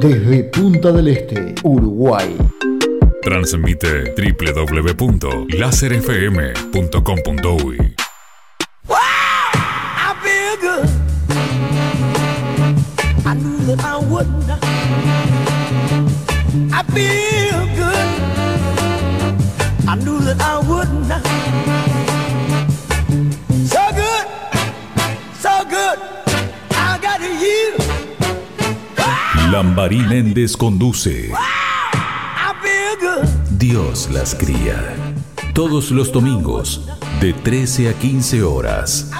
desde Punta del Este, Uruguay. Transmite www.laserfm.com.uy Lambarín Méndez conduce. Dios las cría. Todos los domingos, de 13 a 15 horas.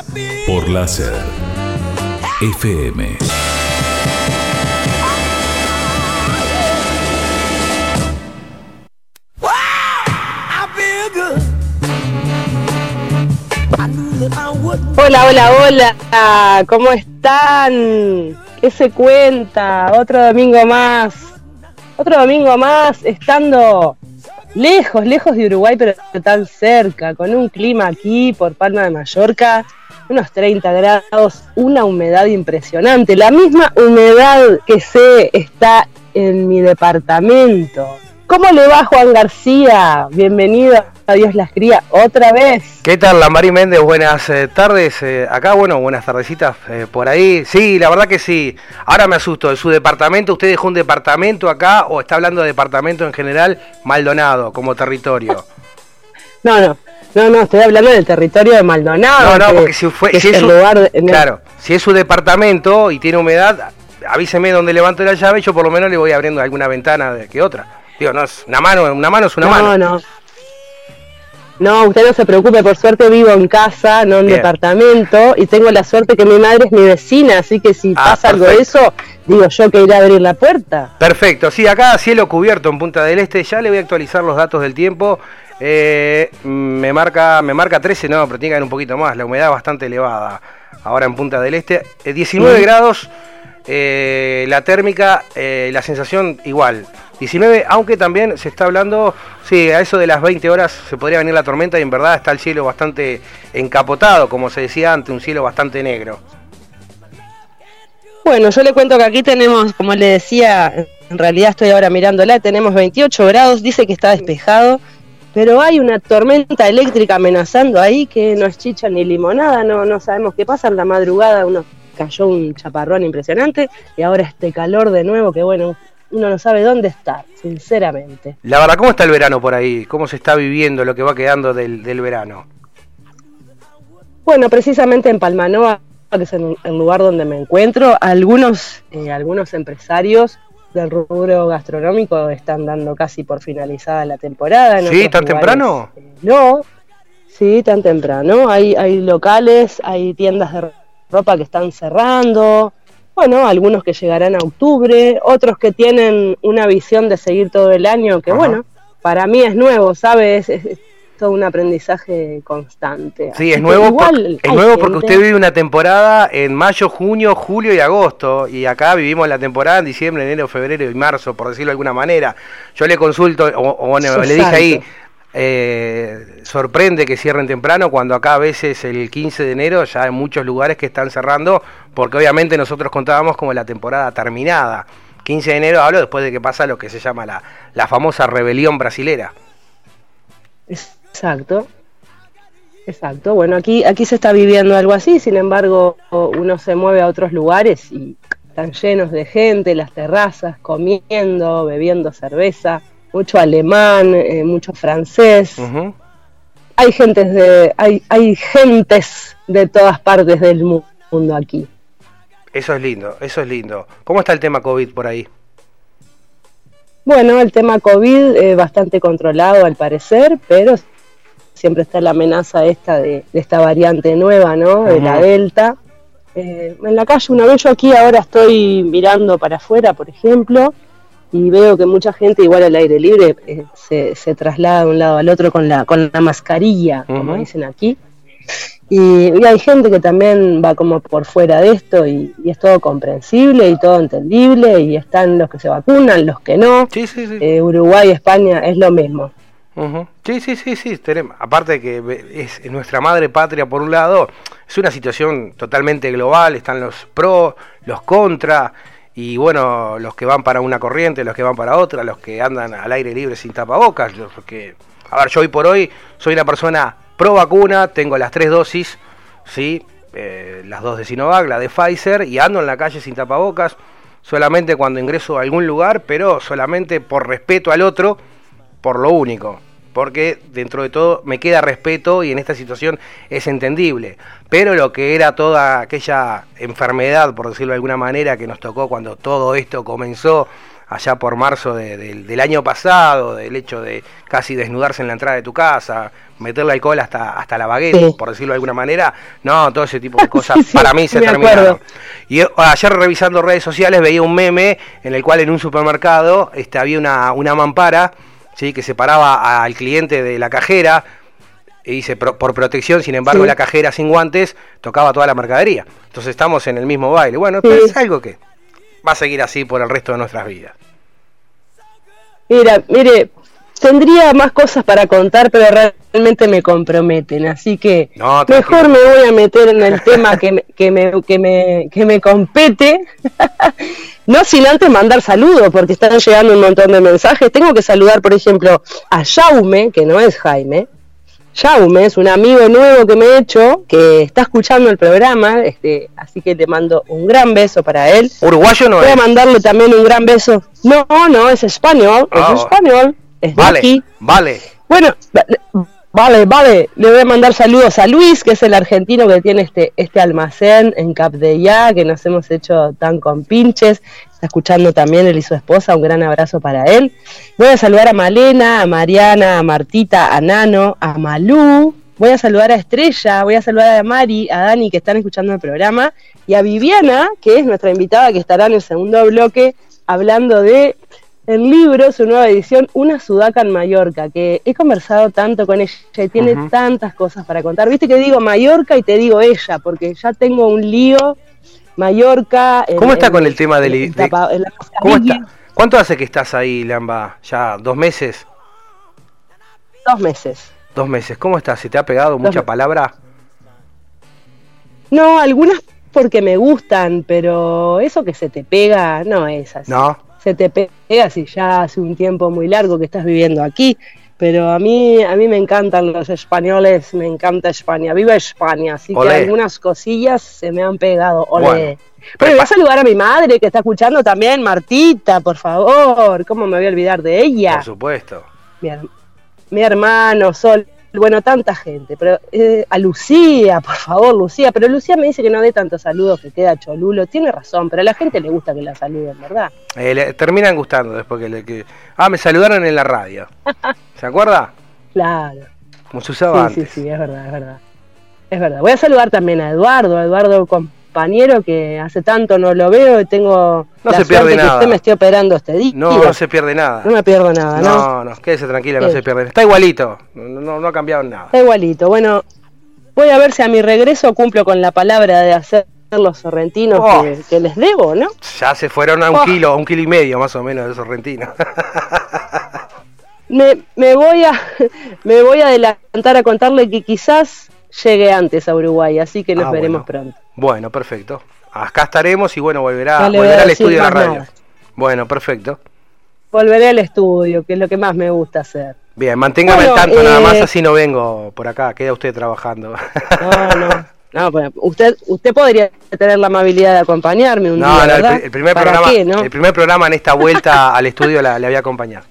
Por láser. FM. Hola, hola, hola. ¿Cómo están? ¿Qué se cuenta? Otro domingo más. Otro domingo más estando lejos, lejos de Uruguay, pero tan cerca, con un clima aquí por Palma de Mallorca, unos 30 grados, una humedad impresionante, la misma humedad que sé está en mi departamento. ¿Cómo le va Juan García? Bienvenido a Dios las cría otra vez. ¿Qué tal, Lambarí Méndez? Buenas eh, tardes. Eh, acá, bueno, buenas tardecitas eh, por ahí. Sí, la verdad que sí. Ahora me asusto. ¿De su departamento? ¿Usted dejó un departamento acá o está hablando de departamento en general Maldonado como territorio? No, no. No, no, estoy hablando del territorio de Maldonado. No, no, porque si fue. Si es, lugar claro, si es su departamento y tiene humedad, avíseme dónde levanto la llave. Yo por lo menos le voy abriendo alguna ventana que otra. Digo, no es una mano, una mano es una mano. No, no. No, usted no se preocupe, por suerte vivo en casa, no en departamento, y tengo la suerte que mi madre es mi vecina, así que si ah, pasa algo de eso, digo yo que iré a abrir la puerta. Perfecto, sí, acá cielo cubierto en Punta del Este, ya le voy a actualizar los datos del tiempo. Eh, me, marca, me marca 13, no, pero tiene que haber un poquito más, la humedad bastante elevada ahora en Punta del Este. 19 eh, grados, eh, la térmica, la sensación igual. 19, aunque también se está hablando, sí, a eso de las 20 horas se podría venir la tormenta y en verdad está el cielo bastante encapotado, como se decía antes, un cielo bastante negro. Bueno, yo le cuento que aquí tenemos, como le decía, en realidad estoy ahora mirándola, tenemos 28 grados, dice que está despejado, pero hay una tormenta eléctrica amenazando ahí que no es chicha ni limonada, no, no sabemos qué pasa, en la madrugada uno cayó un chaparrón impresionante y ahora este calor de nuevo que bueno, uno no sabe dónde estar, sinceramente. La verdad, ¿cómo está el verano por ahí? ¿Cómo se está viviendo lo que va quedando del, verano? Bueno, precisamente en Palmanoa, que es el, lugar donde me encuentro, algunos, eh, algunos empresarios del rubro gastronómico están dando casi por finalizada la temporada. ¿Sí? ¿Tan temprano? Eh, no, sí, tan temprano. Hay, hay locales, hay tiendas de ropa que están cerrando, bueno, algunos que llegarán a octubre, otros que tienen una visión de seguir todo el año, que bueno, para mí es nuevo, ¿sabes? Es, todo un aprendizaje constante. Sí, es nuevo, es nuevo porque usted vive una temporada en mayo, junio, julio y agosto, y acá vivimos la temporada en diciembre, enero, febrero y marzo, por decirlo de alguna manera. Yo le consulto, o, le dije ahí, eh, sorprende que cierren temprano cuando acá a veces el 15 de enero ya hay muchos lugares que están cerrando porque obviamente nosotros contábamos como la temporada terminada. 15 de enero hablo después de que pasa lo que se llama la, la famosa rebelión brasilera. Exacto. Exacto. Bueno, aquí, aquí se está viviendo algo así, sin embargo uno se mueve a otros lugares y están llenos de gente, las terrazas, comiendo, bebiendo cerveza mucho alemán, eh, mucho francés. Hay gentes de, hay, hay gentes de todas partes del mundo aquí. Eso es lindo, eso es lindo. ¿Cómo está el tema COVID por ahí? Bueno, el tema COVID es bastante controlado al parecer, pero siempre está la amenaza esta de, esta variante nueva, ¿no? De la Delta. Eh, en la calle, una vez yo aquí ahora estoy mirando para afuera, por ejemplo, y veo que mucha gente igual al aire libre eh, se, se, traslada de un lado al otro con la, con la mascarilla, como dicen aquí. Y, hay gente que también va como por fuera de esto y, es todo comprensible y todo entendible y están los que se vacunan, los que no. Sí, sí, sí. Eh, Uruguay, España es lo mismo. Sí, sí, sí, sí. Tenemos, aparte de que es nuestra madre patria por un lado, es una situación totalmente global, están los pro, los contra y bueno, los que van para una corriente, los que van para otra, los que andan al aire libre sin tapabocas, porque, a ver, yo hoy por hoy soy una persona pro vacuna, tengo las tres dosis, ¿sí? Eh, las dos de Sinovac, la de Pfizer, y ando en la calle sin tapabocas, solamente cuando ingreso a algún lugar, pero solamente por respeto al otro, por lo único porque dentro de todo me queda respeto y en esta situación es entendible. Pero lo que era toda aquella enfermedad, por decirlo de alguna manera, que nos tocó cuando todo esto comenzó allá por marzo del año pasado, del hecho de casi desnudarse en la entrada de tu casa, meterle alcohol hasta, hasta la baguette, por decirlo de alguna manera, no, todo ese tipo de cosas para mí se terminaron. Y ayer revisando redes sociales veía un meme en el cual en un supermercado este, había una, una mampara que separaba al cliente de la cajera, y dice por protección, sin embargo la cajera sin guantes tocaba toda la mercadería. Entonces estamos en el mismo baile. Bueno, es algo que va a seguir así por el resto de nuestras vidas. Mira, mire, tendría más cosas para contar, pero realmente me comprometen, así que mejor me voy a meter en el tema que me, que me, que me, que me compete. no sin antes mandar saludos, porque están llegando un montón de mensajes. Tengo que saludar, por ejemplo, a Jaume, que no es Jaime. Jaume es un amigo nuevo que me he hecho, que está escuchando el programa, este, así que le mando un gran beso para él. ¿Uruguayo no Voy a mandarle también un gran beso. No, no, es español, es ah, español vale, Vale. Bueno, vale, vale. Le voy a mandar saludos a Luis, que es el argentino que tiene este, este almacén en Cap de Ya, que nos hemos hecho tan con pinches. Está escuchando también él y su esposa. Un gran abrazo para él. Voy a saludar a Malena, a Mariana, a Martita, a Nano, a Malú. Voy a saludar a Estrella, voy a saludar a Mari, a Dani, que están escuchando el programa, y a Viviana, que es nuestra invitada, que estará en el segundo bloque hablando de el libro, su nueva edición, Una Sudaca en Mallorca, que he conversado tanto con ella y tiene tantas cosas para contar. Viste que digo Mallorca y te digo ella, porque ya tengo un lío. Mallorca. ¿Cómo está con el tema del. De, ¿Cómo está? ¿Cuánto hace que estás ahí, Lamba? ¿Ya dos meses? Dos meses. Dos meses. ¿Cómo estás? ¿Se te ha pegado mucha palabra? No, algunas porque me gustan, pero eso que se te pega no es así. No se te pega si ya hace un tiempo muy largo que estás viviendo aquí. Pero a mí, a mí me encantan los españoles, me encanta España, viva España, así que algunas cosillas se me han pegado. Ole. Bueno, voy a saludar a mi madre que está escuchando también, Martita, por favor, ¿cómo me voy a olvidar de ella? Por supuesto. Mi, mi hermano, Sol, bueno, tanta gente, pero eh, a Lucía, por favor, Lucía, pero Lucía me dice que no dé tantos saludos, que queda cholulo, tiene razón, pero a la gente le gusta que la saluden, ¿verdad? Eh, le terminan gustando después que, le, que... Ah, me saludaron en la radio, ¿se acuerda? Claro. Como se usaba sí, Sí, sí, es verdad, es verdad. Es verdad. Voy a saludar también a Eduardo, a Eduardo con compañero que hace tanto no lo veo y tengo no se pierde nada. que usted me esté operando este día. No, no se pierde nada. No me pierdo nada, ¿no? No, no, quédese tranquila, no se pierde. Está igualito, no, no, ha cambiado nada. Está igualito. Bueno, voy a ver si a mi regreso cumplo con la palabra de hacer los sorrentinos oh. que, les debo, ¿no? Ya se fueron a un oh. kilo, a un kilo y medio más o menos de sorrentinos. me, me, voy a, me voy a adelantar a contarle que quizás llegue antes a Uruguay, así que nos ah, veremos pronto. Bueno, perfecto. Acá estaremos y bueno, volverá, volverá al estudio de la radio. Bueno, perfecto. Volveré al estudio, que es lo que más me gusta hacer. Bien, manténgame al tanto nada más, eh, así no vengo por acá, queda usted trabajando. No, no. No, pues usted, usted podría tener la amabilidad de acompañarme un día. No, el, primer programa, el primer programa en esta vuelta al estudio la, le voy a acompañar.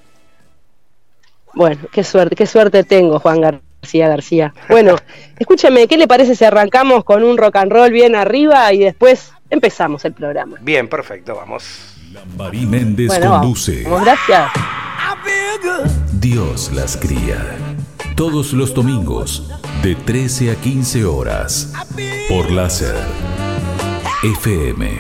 Bueno, qué suerte, qué suerte tengo, Juan García. García García. Bueno, escúcheme, ¿qué le parece si arrancamos con un rock and roll bien arriba y después empezamos el programa? Bien, perfecto, vamos. Lambarí Méndez conduce. Vamos, gracias. Dios las cría. Todos los domingos, de 13 a 15 horas, por láser. FM.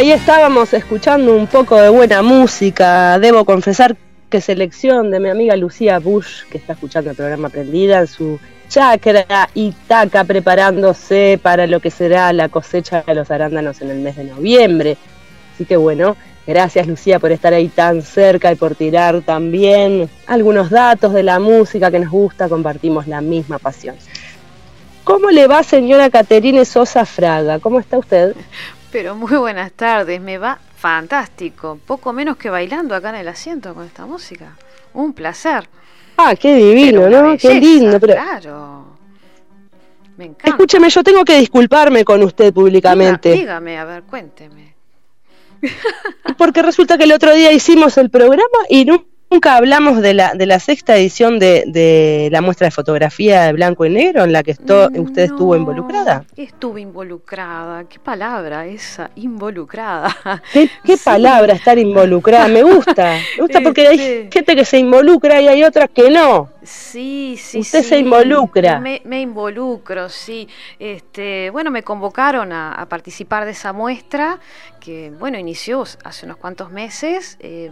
Ahí estábamos escuchando un poco de buena música. Debo confesar que selección de mi amiga Lucía Bush, que está escuchando el programa Prendida en su chacra Itaca, preparándose para lo que será la cosecha de los arándanos en el mes de noviembre. Así que bueno, gracias Lucía por estar ahí tan cerca y por tirar también algunos datos de la música que nos gusta, compartimos la misma pasión. ¿Cómo le va, señora Caterine Sosa Fraga? ¿Cómo está usted? Pero muy buenas tardes, me va fantástico. Poco menos que bailando acá en el asiento con esta música. Un placer. Ah, qué divino, ¿no? qué lindo. Pero... Claro. Me encanta. Escúcheme, yo tengo que disculparme con usted públicamente. dígame, a ver, cuénteme. Porque resulta que el otro día hicimos el programa y no Nunca hablamos de la, de la sexta edición de, de la muestra de fotografía de blanco y negro en la que esto, Mm, usted estuvo involucrada. Estuve involucrada. ¿Qué palabra esa? Involucrada. ¿Qué, qué Sí. palabra estar involucrada? Me gusta. Me gusta porque hay Este. gente que se involucra y hay otras que no. Sí, sí, Usted sí. se involucra. Me, me involucro, sí. Este, bueno, me convocaron a, a participar de esa muestra que, bueno, inició hace unos cuantos meses. eh,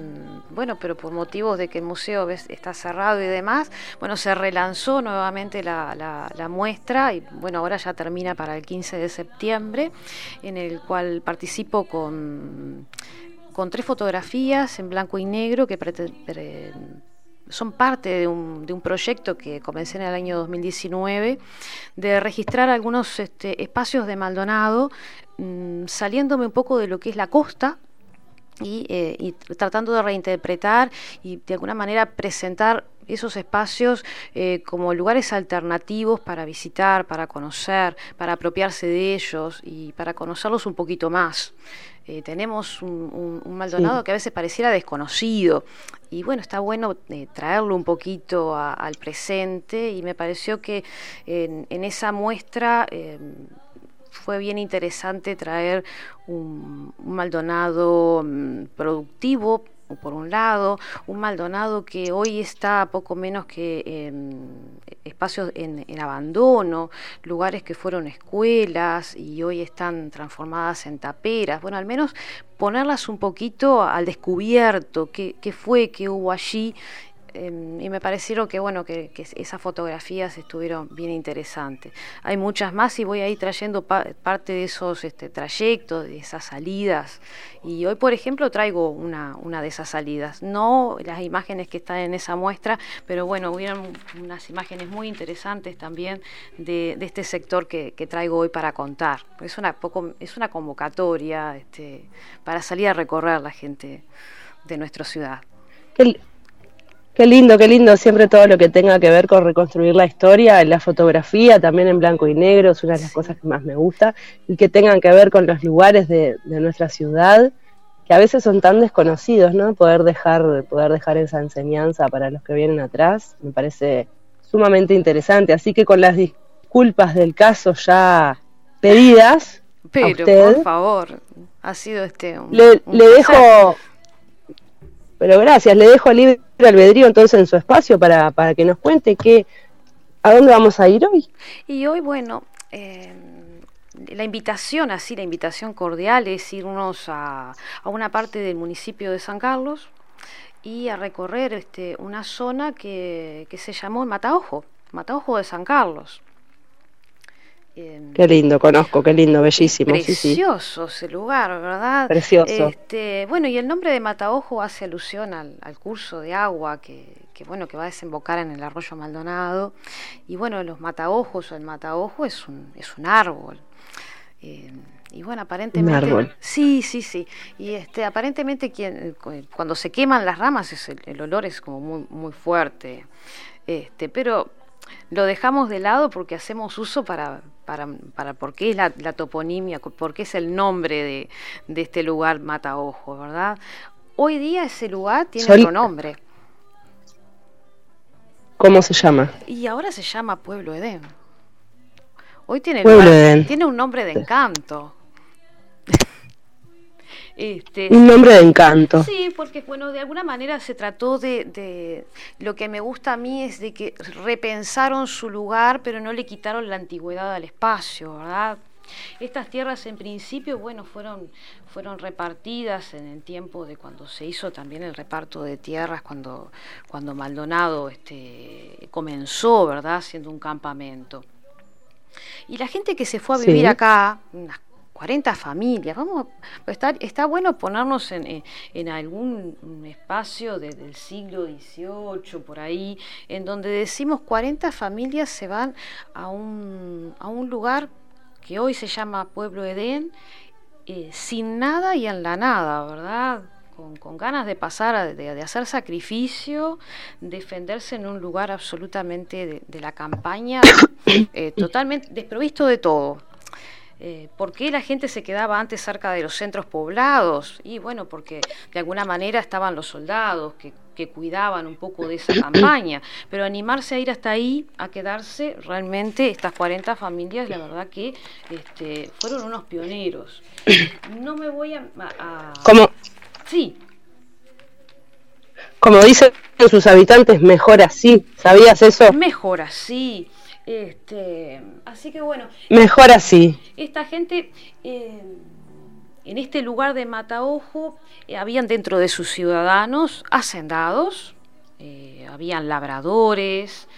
bueno, pero por motivos de que el museo ves, está cerrado y demás, bueno, se relanzó nuevamente la, la- la muestra y, bueno, ahora ya termina para el 15 de septiembre, en el cual participo con con tres fotografías en blanco y negro que pre- son parte de un, de un proyecto que comencé en el año 2019 de registrar algunos este, espacios de Maldonado, mm, saliéndome un poco de lo que es la costa, y, eh, y tratando de reinterpretar y de alguna manera presentar esos espacios eh, como lugares alternativos para visitar, para conocer, para apropiarse de ellos y para conocerlos un poquito más. Eh, tenemos un, un- un Maldonado Sí. que a veces pareciera desconocido y bueno, está bueno eh, traerlo un poquito a- al presente y me pareció que en, en esa muestra... eh, fue bien interesante traer un, un Maldonado mm, productivo, por un lado, un Maldonado que hoy está poco menos que en espacios en, abandono, lugares que fueron escuelas y hoy están transformadas en taperas. Bueno, al menos ponerlas un poquito al descubierto, qué, qué fue, qué hubo allí eh, y me parecieron que bueno que, que esas fotografías estuvieron bien interesantes. Hay muchas más y voy a ir trayendo pa- parte de esos este, trayectos, de esas salidas. Y hoy, por ejemplo, traigo una, una de esas salidas. No las imágenes que están en esa muestra, pero bueno, hubieron unas imágenes muy interesantes también de, de este sector que, que traigo hoy para contar. Es una, poco, es una convocatoria este, para salir a recorrer la gente de nuestra ciudad. Qué lindo, qué lindo. Siempre todo lo que tenga que ver con reconstruir la historia, la fotografía, también en blanco y negro, es una de las Sí. cosas que más me gusta. Y que tengan que ver con los lugares de, de nuestra ciudad, que a veces son tan desconocidos, ¿no? Poder dejar, poder dejar esa enseñanza para los que vienen atrás, me parece sumamente interesante. Así que con las disculpas del caso ya pedidas, Pero, usted? por favor, ha sido este un, le, un le dejo, pero gracias, le dejo libre albedrío entonces en su espacio para, para que nos cuente qué, a dónde vamos a ir hoy. Y hoy, bueno, eh, la invitación, así, la invitación cordial es irnos a, a una parte del municipio de San Carlos y a recorrer este, una zona que, que se llamó Mataojo, Mataojo de San Carlos. Qué lindo, conozco, qué lindo, bellísimo. Sí, sí. Precioso ese lugar, ¿verdad? Precioso. Este, bueno, y el nombre de Mataojo hace alusión al, al curso de agua que, que, bueno, que va a desembocar en el arroyo Maldonado. Y bueno, los mataojos o el mataojo es un, es un árbol. Eh, y bueno, aparentemente. árbol. Sí, sí, sí. Y este, aparentemente quien, cuando se queman las ramas es el, el olor es como muy, muy fuerte. Este, pero lo dejamos de lado porque hacemos uso para, para, para porque es la, la toponimia, porque es el nombre de, de este lugar Mataojo, ¿verdad? Hoy día ese lugar tiene Sol- otro nombre ¿Cómo se llama? y ahora se llama Pueblo Edén. Hoy tiene, Pueblo lugar- Edén. tiene un nombre de encanto. Este, un nombre de encanto. Sí, porque bueno, de alguna manera se trató de, de, lo que me gusta a mí es de que repensaron su lugar, pero no le quitaron la antigüedad al espacio, ¿verdad? Estas tierras en principio, bueno, fueron, fueron repartidas en el tiempo de cuando se hizo también el reparto de tierras, cuando, cuando Maldonado este, comenzó, ¿verdad?, siendo un campamento. Y la gente que se fue a vivir acá, unas 40 familias, vamos, está, está bueno ponernos en, en algún espacio desde el siglo XVIII, por ahí, en donde decimos 40 familias se van a un, a un lugar que hoy se llama Pueblo Edén, eh, sin nada y en la nada, ¿verdad? Con, ganas de pasar, de, hacer sacrificio, defenderse en un lugar absolutamente de, la campaña, eh, totalmente desprovisto de todo. Eh, ¿Por qué la gente se quedaba antes cerca de los centros poblados? Y bueno, porque de alguna manera estaban los soldados que, cuidaban un poco de esa campaña, pero animarse a ir hasta ahí, a quedarse, realmente estas 40 familias, la verdad que este, fueron unos pioneros. No me voy a... Como, sí. Como dicen sus habitantes, mejor así. ¿Sabías eso? Mejor así. Este, así que bueno. Mejor así. Esta gente, eh, en este lugar de Mataojo, eh, habían dentro de sus ciudadanos hacendados, eh, habían labradores,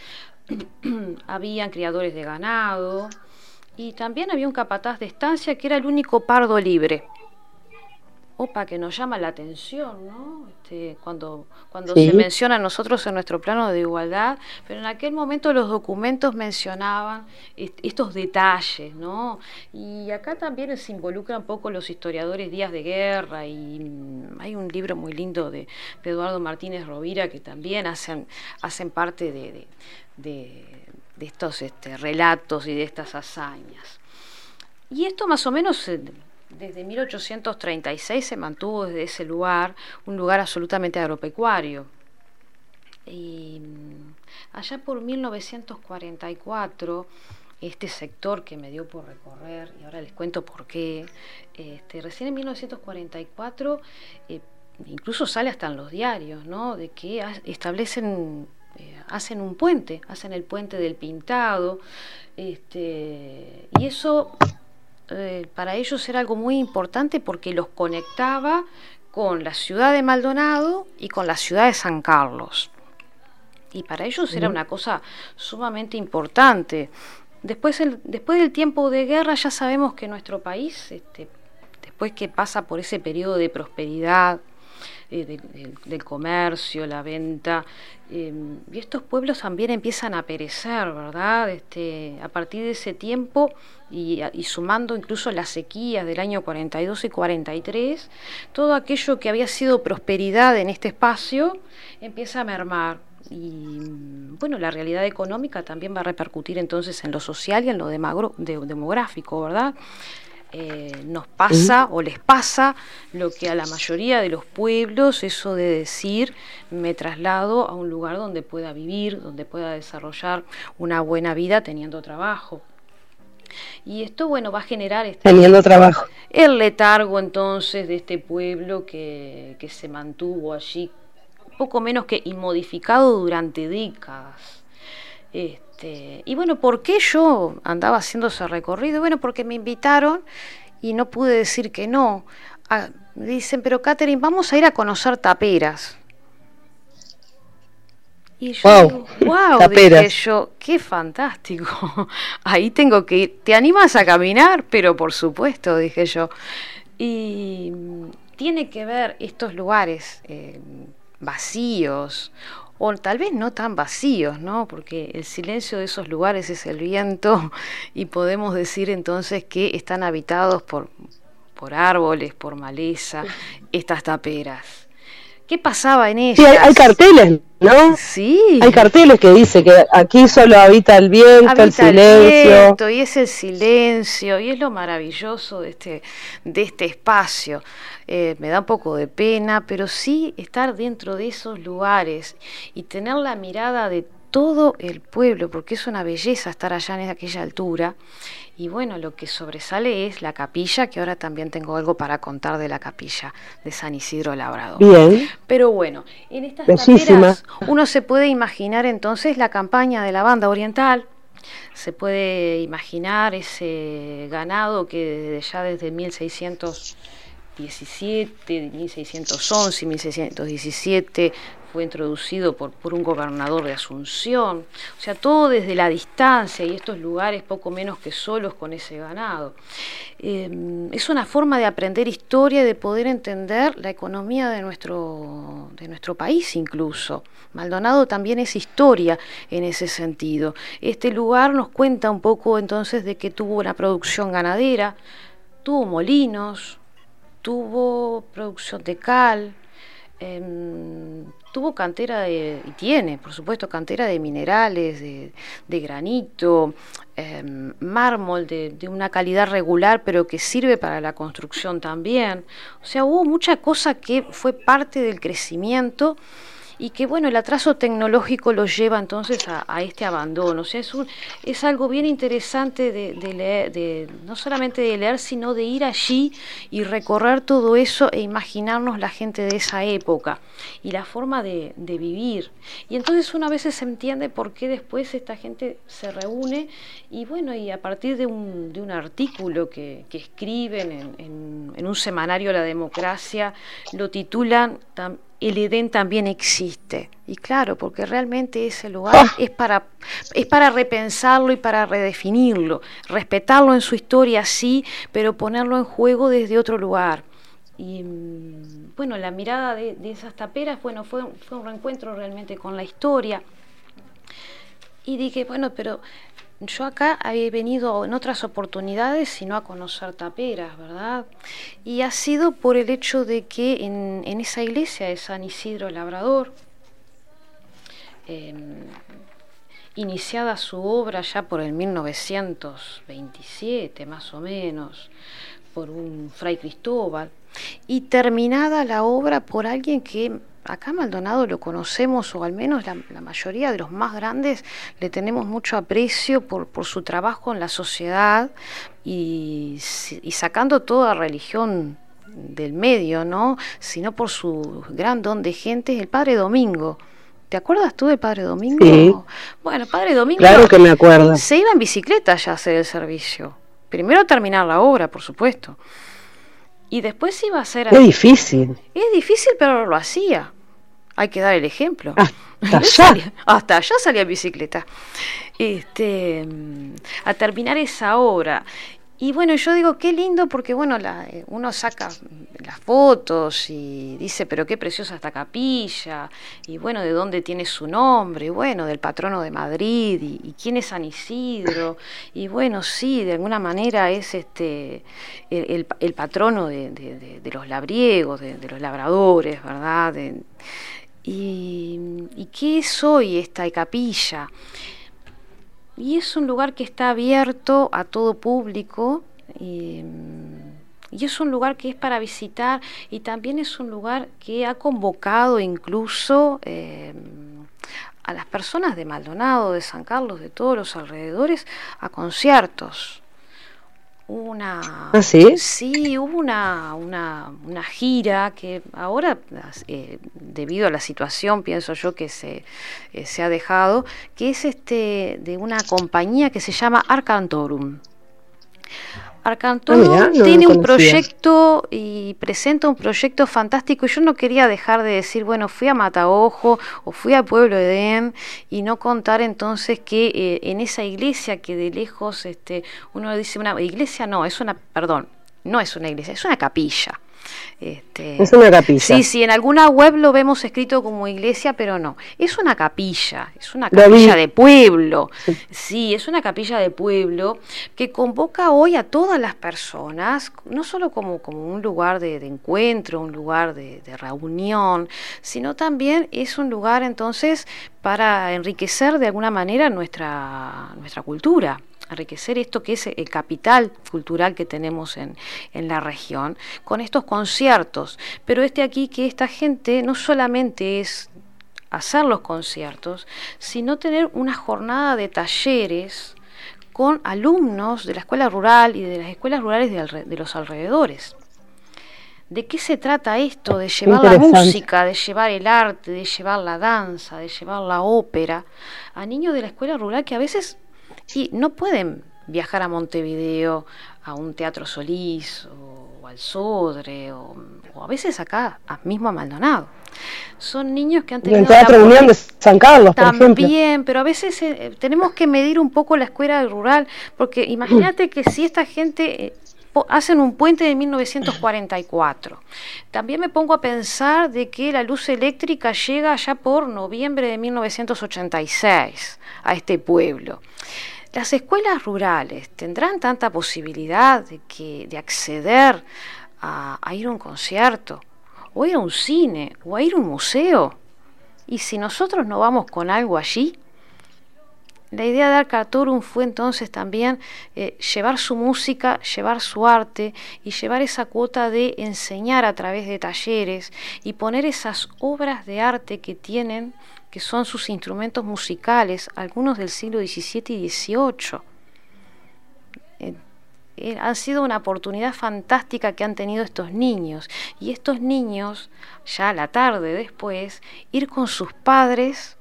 habían criadores de ganado y también había un capataz de estancia que era el único pardo libre opa, que nos llama la atención, ¿no? Este, cuando cuando se menciona a nosotros en nuestro plano de igualdad, pero en aquel momento los documentos mencionaban estos detalles, ¿no? Y acá también se involucran un poco los historiadores Días de Guerra y mm, hay un libro muy lindo de, Eduardo Martínez Rovira que también hacen, hacen parte de, de, estos este, relatos y de estas hazañas. Y esto más o menos desde 1836 se mantuvo desde ese lugar un lugar absolutamente agropecuario. Y mm, allá por 1944, este sector que me dio por recorrer, y ahora les cuento por qué, este, recién en 1944 eh, incluso sale hasta en los diarios, ¿no? De que establecen eh, hacen un puente, hacen el puente del pintado, este, y eso eh, para ellos era algo muy importante porque los conectaba con la ciudad de Maldonado y con la ciudad de San Carlos. Y para ellos era una cosa sumamente importante. Después, después del tiempo de guerra ya sabemos que nuestro país, este, después que pasa por ese periodo de prosperidad, eh, del comercio, la venta. Eh, y estos pueblos también empiezan a perecer, ¿verdad? Este, a partir de ese tiempo y, sumando incluso las sequías del año 42 y 43, todo aquello que había sido prosperidad en este espacio empieza a mermar y bueno, la realidad económica también va a repercutir entonces en lo social y en lo demográfico, ¿verdad? Eh, nos pasa o les pasa lo que a la mayoría de los pueblos, eso de decir, me traslado a un lugar donde pueda vivir, donde pueda desarrollar una buena vida teniendo trabajo. Y esto, bueno, va a generar este, teniendo trabajo. el letargo entonces de este pueblo que, que se mantuvo allí poco menos que inmodificado durante décadas. Este, este, y bueno, ¿por qué yo andaba haciendo ese recorrido? Bueno, porque me invitaron y no pude decir que no. Ah, dicen, pero Catherine, vamos a ir a conocer taperas. Y yo, wow, dije yo, qué fantástico. Ahí tengo que ir. ¿Te animas a caminar? Pero por supuesto, dije yo. Y tiene que ver estos lugares eh, vacíos o tal vez no tan vacíos, ¿no? Porque el silencio de esos lugares es el viento y podemos decir entonces que están habitados por, por árboles, por maleza, estas taperas. ¿Qué pasaba en ellas? Sí, hay, carteles, ¿no? Sí. Hay carteles que dice que aquí solo habita el viento, el silencio. y es el silencio, y es lo maravilloso de este, de este espacio. Eh, me da un poco de pena, pero sí estar dentro de esos lugares y tener la mirada de todo el pueblo, porque es una belleza estar allá en aquella altura. Y bueno, lo que sobresale es la capilla, que ahora también tengo algo para contar de la capilla de San Isidro Labrador. Bien. Pero bueno, en estas taperas uno se puede imaginar entonces la campaña de la banda oriental, se puede imaginar ese ganado que desde ya desde 1617, 1611 y 1617 fue introducido por, por, un gobernador de Asunción, o sea, todo desde la distancia y estos lugares poco menos que solos con ese ganado. Em, es una forma de aprender historia y de poder entender la economía de nuestro, de nuestro país incluso. Maldonado también es historia en ese sentido. Este lugar nos cuenta un poco entonces de que tuvo una producción ganadera, tuvo molinos, tuvo producción de cal, em, tuvo cantera de, y tiene, por supuesto, cantera de minerales, de, granito, em, mármol de, de, una calidad regular, pero que sirve para la construcción también. O sea, hubo mucha cosa que fue parte del crecimiento y que bueno, el atraso tecnológico lo lleva entonces a, este abandono. O sea, es, un, es algo bien interesante de, leer, de, no solamente de leer, sino de ir allí y recorrer todo eso e imaginarnos la gente de esa época y la forma de, vivir. Y entonces una vez se entiende por qué después esta gente se reúne y bueno, y a partir de un, de un artículo que, escriben en, en, un semanario La Democracia, lo titulan el Edén también existe. Y claro, porque realmente ese lugar ah. es, para, es para repensarlo y para redefinirlo, respetarlo en su historia, sí, pero ponerlo en juego desde otro lugar. Y mm, bueno, la mirada de, esas taperas, bueno, fue, fue un reencuentro realmente con la historia. Y dije, bueno, pero yo acá había venido en otras oportunidades, sino a conocer taperas, ¿verdad? Y ha sido por el hecho de que en, esa iglesia de San Isidro Labrador, em, iniciada su obra ya por el 1927 más o menos, por un fray Cristóbal, y terminada la obra por alguien que acá Maldonado lo conocemos, o al menos la, mayoría de los más grandes le tenemos mucho aprecio por, por su trabajo en la sociedad y, sacando toda religión del medio, ¿no? Sino por su gran don de gente, el Padre Domingo. ¿Te acuerdas tú del Padre Domingo? Sí. Bueno, Padre Domingo. Claro que me acuerdo. Se iba en bicicleta ya a hacer el servicio. Primero terminar la obra, por supuesto. Y después iba a hacer... Es difícil. Es difícil, pero lo hacía. Hay que dar el ejemplo. Hasta allá. hasta allá salía en bicicleta. Este, a terminar esa obra. Y bueno, yo digo, qué lindo porque bueno, eh, uno saca las fotos y dice, pero qué preciosa esta capilla, y bueno, de dónde tiene su nombre, y bueno, del patrono de Madrid, y, quién es San Isidro, y bueno, sí, de alguna manera es este el, patrono de, de, los labriegos, de, los labradores, ¿verdad? Y, y, qué es hoy esta capilla? Y es un lugar que está abierto a todo público y, es un lugar que es para visitar y también es un lugar que ha convocado incluso eh, a las personas de Maldonado, de San Carlos, de todos los alrededores, a conciertos una... ¿Ah, sí? Sí, hubo una, una, una gira que ahora, eh, debido a la situación, pienso yo que se, eh, se ha dejado, que es este de una compañía que se llama Arcantorum. Arcantón ah, tiene un proyecto y presenta un proyecto fantástico y yo no quería dejar de decir, bueno, fui a Mataojo o fui al pueblo Edén y no contar entonces que eh, en esa iglesia que de lejos este, uno dice una iglesia, no, es una, perdón, no es una iglesia, es una capilla. Este, es una capilla. Sí, sí, en alguna web lo vemos escrito como iglesia, pero no. Es una capilla, es una capilla de pueblo. Sí. es una capilla de pueblo que convoca hoy a todas las personas, no solo como, como un lugar de, encuentro, un lugar de, de reunión, sino también es un lugar entonces para enriquecer de alguna manera nuestra, nuestra cultura enriquecer esto que es el capital cultural que tenemos en, en la región, con estos conciertos. Pero este aquí que esta gente no solamente es hacer los conciertos, sino tener una jornada de talleres con alumnos de la escuela rural y de las escuelas rurales de, los alrededores. ¿De qué se trata esto? De llevar la música, de llevar el arte, de llevar la danza, de llevar la ópera a niños de la escuela rural que a veces no pueden viajar a Montevideo, a un teatro Solís o, al Sodre o, a veces acá mismo a Maldonado. Son niños que han tenido... el Teatro Unión de San Carlos, por También, pero a veces eh, tenemos que medir un poco la escuela rural, porque imagínate que si esta gente... Eh, hacen un puente de 1944. También me pongo a pensar de que la luz eléctrica llega ya por noviembre de 1986 a este pueblo. Las escuelas rurales tendrán tanta posibilidad de, que, de acceder a, ir a un concierto, o ir a un cine, o a ir a un museo. Y si nosotros no vamos con algo allí, la idea de Arcatorum fue entonces también eh, llevar su música, llevar su arte y llevar esa cuota de enseñar a través de talleres y poner esas obras de arte que tienen, que son sus instrumentos musicales, algunos del siglo XVII y XVIII. Eh, ha sido una oportunidad fantástica que han tenido estos niños. Y estos niños, ya a la tarde después, ir con sus padres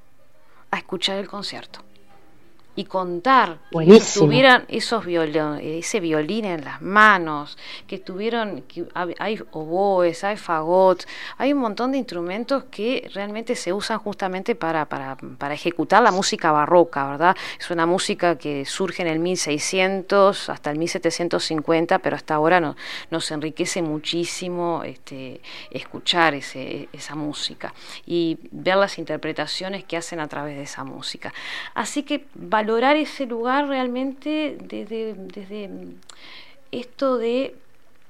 a escuchar el concierto y contar que tuvieran esos ese violín en las manos, que tuvieron, que hay oboes, hay fagot, hay un montón de instrumentos que realmente se usan justamente para, para, para, ejecutar la música barroca, ¿verdad? Es una música que surge en el 1600 hasta el 1750, pero hasta ahora no, nos enriquece muchísimo este, escuchar ese, esa música y ver las interpretaciones que hacen a través de esa música. Así que valorar ese lugar realmente desde, desde esto de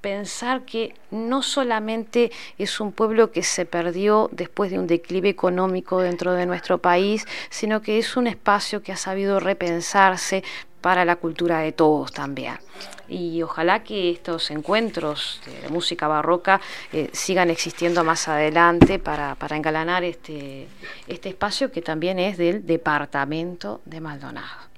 pensar que no solamente es un pueblo que se perdió después de un declive económico dentro de nuestro país, sino que es un espacio que ha sabido repensarse para la cultura de todos también. Y ojalá que estos encuentros de música barroca eh, sigan existiendo más adelante para, para engalanar este, este espacio que también es del departamento de Maldonado.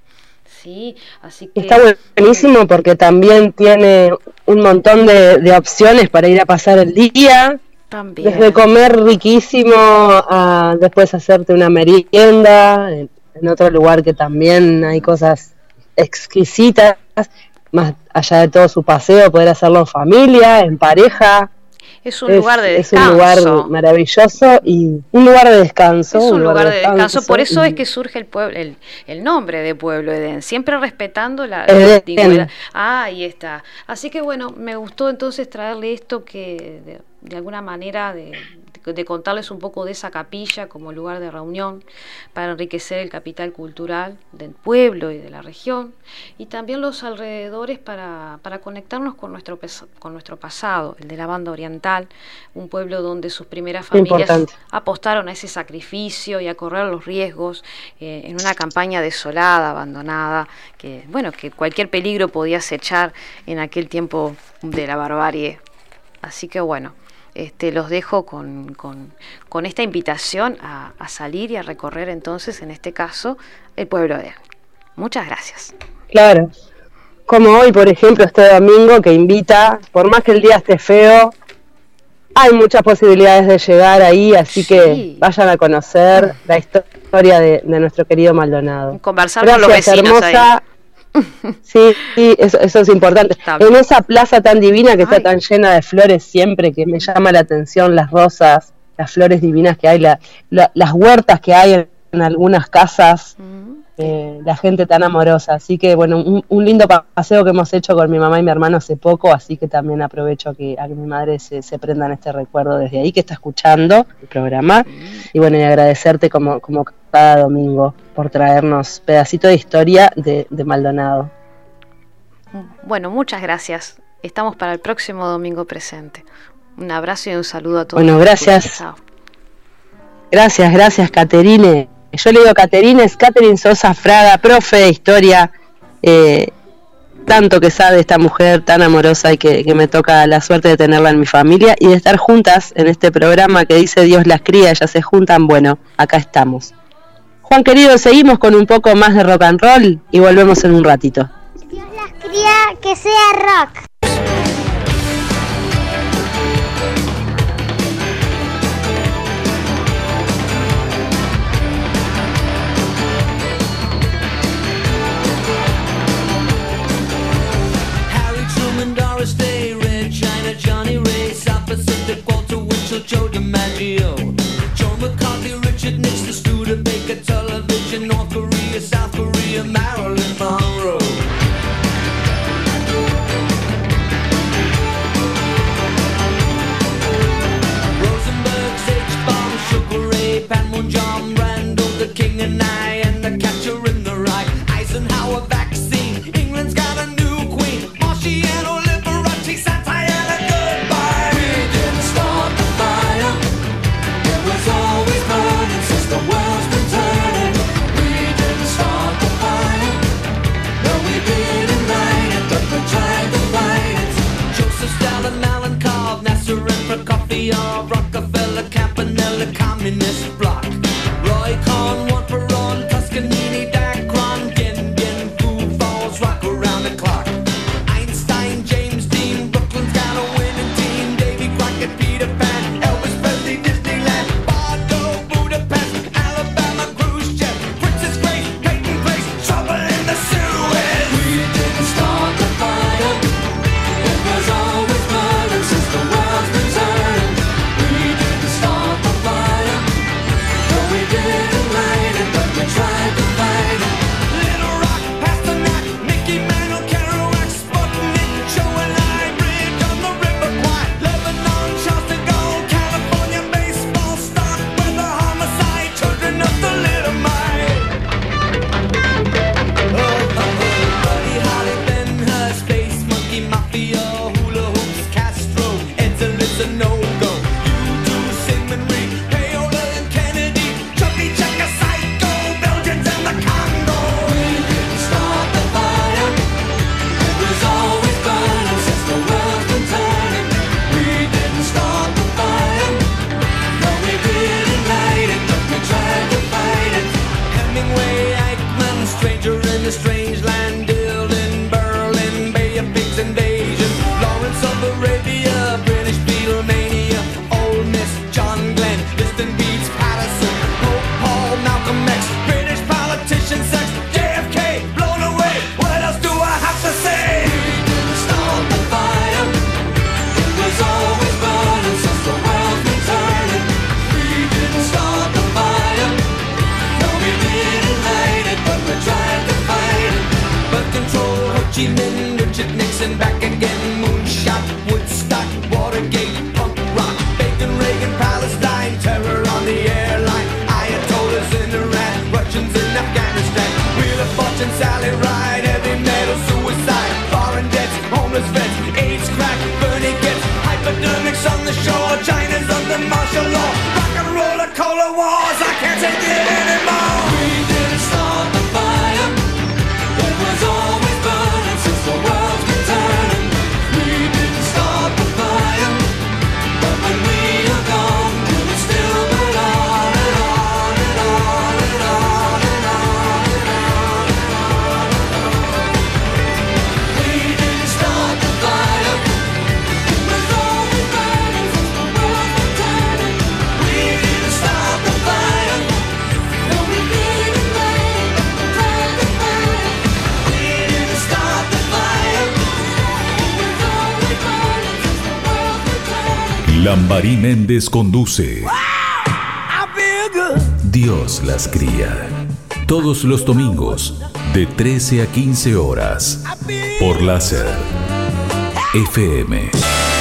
Sí, así que... Está buenísimo porque también tiene un montón de, opciones para ir a pasar el día. También. Desde comer riquísimo a después hacerte una merienda en, en otro lugar que también hay cosas exquisitas, más allá de todo su paseo, poder hacerlo en familia, en pareja. Es un lugar de descanso. Es un lugar maravilloso y un lugar de descanso. Es un, lugar, de descanso. Por eso es que surge el pueblo, el, el, nombre de Pueblo Edén, siempre respetando la, antigüedad. Ah, ahí está. Así que bueno, me gustó entonces traerle esto que de, de alguna manera de, de contarles un poco de esa capilla como lugar de reunión para enriquecer el capital cultural del pueblo y de la región y también los alrededores para, para conectarnos con nuestro, con nuestro pasado, el de la banda oriental, un pueblo donde sus primeras familias apostaron a ese sacrificio y a correr los riesgos eh, en una campaña desolada, abandonada, que bueno, que cualquier peligro podía acechar en aquel tiempo de la barbarie. Así que bueno, este, los dejo con, con, esta invitación a, salir y a recorrer entonces, en este caso, el pueblo de Muchas gracias. Claro, como hoy, por ejemplo, este domingo que invita, por más que el día esté feo, hay muchas posibilidades de llegar ahí, así que vayan a conocer la historia de, nuestro querido Maldonado. Conversar con los vecinos hermosa. Sí, eso, es importante. En esa plaza tan divina que está tan llena de flores siempre, que me llama la atención las rosas, las flores divinas que hay, las huertas que hay en, algunas casas, eh, la gente tan amorosa. Así que, bueno, un, lindo paseo que hemos hecho con mi mamá y mi hermano hace poco, así que también aprovecho a que, a mi madre se, se prenda en este recuerdo desde ahí, que está escuchando el programa. Y bueno, y agradecerte como, como cada domingo por traernos pedacito de historia de, Maldonado. Bueno, muchas gracias. Estamos para el próximo domingo presente. Un abrazo y un saludo a todos. Bueno, gracias. Gracias, gracias, Caterine yo le digo Caterina, es Caterine Sosa Fraga, profe de historia, eh, tanto que sabe esta mujer tan amorosa y que, que, me toca la suerte de tenerla en mi familia y de estar juntas en este programa que dice Dios las cría, ellas se juntan, bueno, acá estamos. Juan querido, seguimos con un poco más de rock and roll y volvemos en un ratito. Dios las cría, que sea rock. Joe DiMaggio. Joe McCarthy, Richard Nixon, the Studebaker Television, North Korea, South Korea, Marilyn Monroe. Rosenberg's H-bomb, Sugar Ray, Panmunjom, Angie Méndez conduce. Dios las cría. Todos los domingos, de 13 a 15 horas, por láser. FM.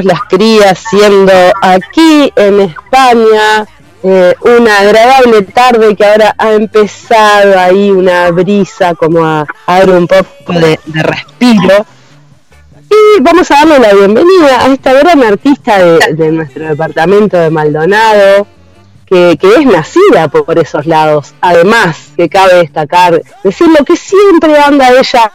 Las cría, siendo aquí en España eh, una agradable tarde que ahora ha empezado ahí una brisa como a, a dar un poco de, respiro. Y vamos a darle la bienvenida a esta gran artista de, nuestro departamento de Maldonado, que, que es nacida por, esos lados. Además, que cabe destacar, decirlo que siempre anda ella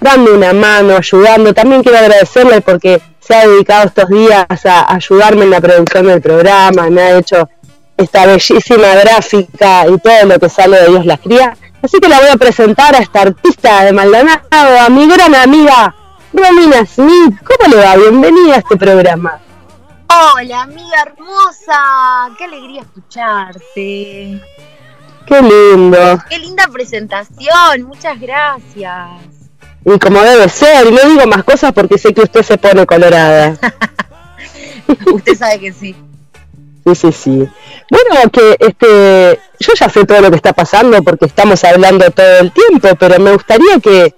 dando una mano, ayudando. También quiero agradecerle porque se ha dedicado estos días a ayudarme en la producción del programa, me ha hecho esta bellísima gráfica y todo lo que sale de Dios las cría. Así que la voy a presentar a esta artista de Maldonado, a mi gran amiga Romina Smith. ¿Cómo le va? Bienvenida a este programa. Hola, amiga hermosa. Qué alegría escucharte. Qué lindo. Qué linda presentación. Muchas gracias. Y como debe ser, y no digo más cosas porque sé que usted se pone colorada. Usted sabe que sí. Sí, sí, sí. Bueno, que este, yo ya sé todo lo que está pasando porque estamos hablando todo el tiempo, pero me gustaría que,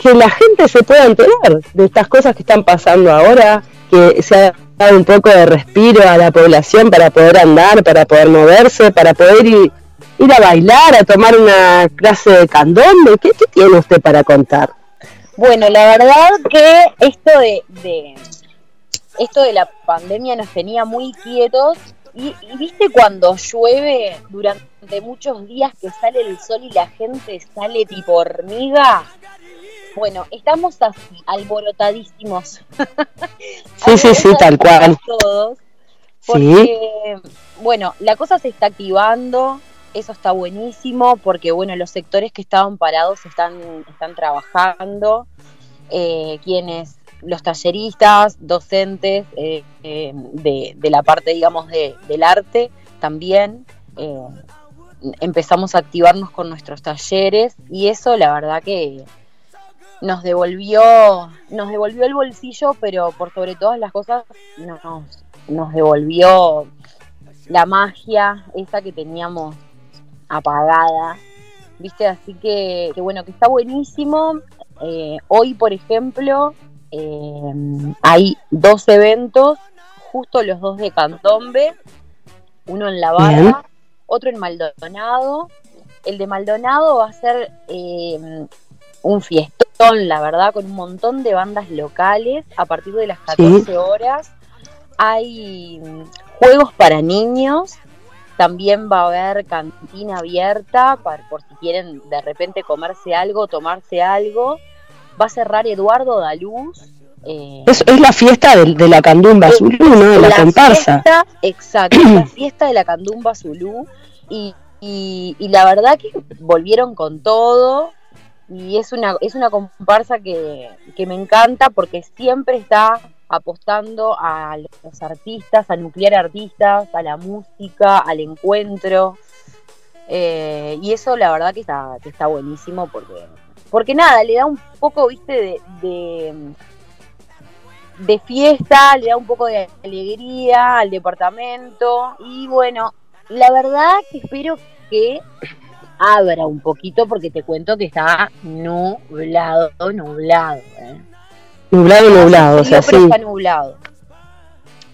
que la gente se pueda enterar de estas cosas que están pasando ahora, que se ha dado un poco de respiro a la población para poder andar, para poder moverse, para poder ir, ir a bailar, a tomar una clase de candombe. ¿Qué, qué tiene usted para contar? Bueno, la verdad que esto de, de- esto de la pandemia nos tenía muy quietos y, y viste cuando llueve durante muchos días que sale el sol y la gente sale tipo hormiga. Bueno, estamos así, alborotadísimos. Sí, sí, sí, tal cual. Todos. Sí. Porque, bueno, la cosa se está activando, eso está buenísimo, porque, bueno, los sectores que estaban parados están, están trabajando, eh, quienes, los talleristas, docentes eh, eh, de, de la parte, digamos, de- del arte, también eh, empezamos a activarnos con nuestros talleres y eso, la verdad que nos devolvió, nos devolvió el bolsillo, pero por sobre todas las cosas nos, nos devolvió la magia esa que teníamos apagada, ¿viste? Así que, que bueno, que está buenísimo. Eh, hoy, por ejemplo, eh, hay dos eventos, justo los dos de Candombe, uno en La Barra, otro en Maldonado. El de Maldonado va a ser eh, un fiestón, la verdad, con un montón de bandas locales. A partir de las 14 horas hay juegos para niños. También va a haber cantina abierta para, por si quieren de repente comerse algo, tomarse algo. Va a cerrar Eduardo Daluz. eh, Es, es la fiesta de, de la candumba azul, ¿no? De la, comparsa. Fiesta, exacto, la fiesta de la Candumba Zulú. Y, y- y la verdad que volvieron con todo. Y es una, es una comparsa que, que me encanta porque siempre está apostando a los artistas, a nuclear artistas, a la música, al encuentro. Eh, y eso la verdad que está, que está buenísimo porque, porque nada, le da un poco, viste, de, de, de fiesta, le da un poco de alegría al departamento y bueno, la verdad que espero que abra un poquito porque te cuento que está nublado, nublado. ¿eh? Nublado, nublado, o sea, sí. está nublado.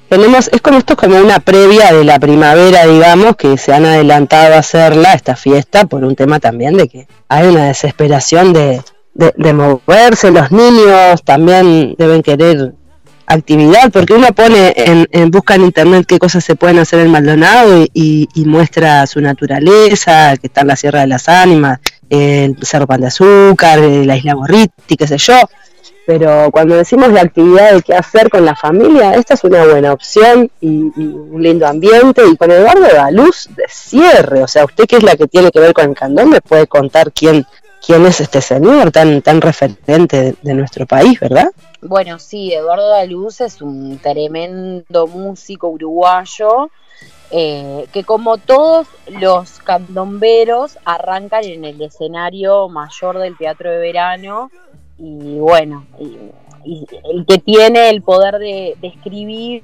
Tenemos, es como esto es como una previa de la primavera, digamos, que se han adelantado a hacerla, esta fiesta, por un tema también de que hay una desesperación de, de, de moverse, los niños también deben querer actividad, porque uno pone en, en busca en internet qué cosas se pueden hacer en Maldonado y, y- muestra su naturaleza, que está en la Sierra de las Ánimas, el Cerro Pan de Azúcar, eh, la Isla Gorriti, qué sé yo, pero cuando decimos la actividad de qué hacer con la familia, esta es una buena opción y, un lindo ambiente. Y con Eduardo Daluz de cierre, o sea, usted que es la que tiene que ver con el candón, puede contar quién, quién es este señor tan, tan referente de, de nuestro país, ¿verdad? Bueno, sí, Eduardo Daluz es un tremendo músico uruguayo eh, que como todos los candomberos arrancan en el escenario mayor del Teatro de Verano y bueno, y, y el que tiene el poder de, de escribir,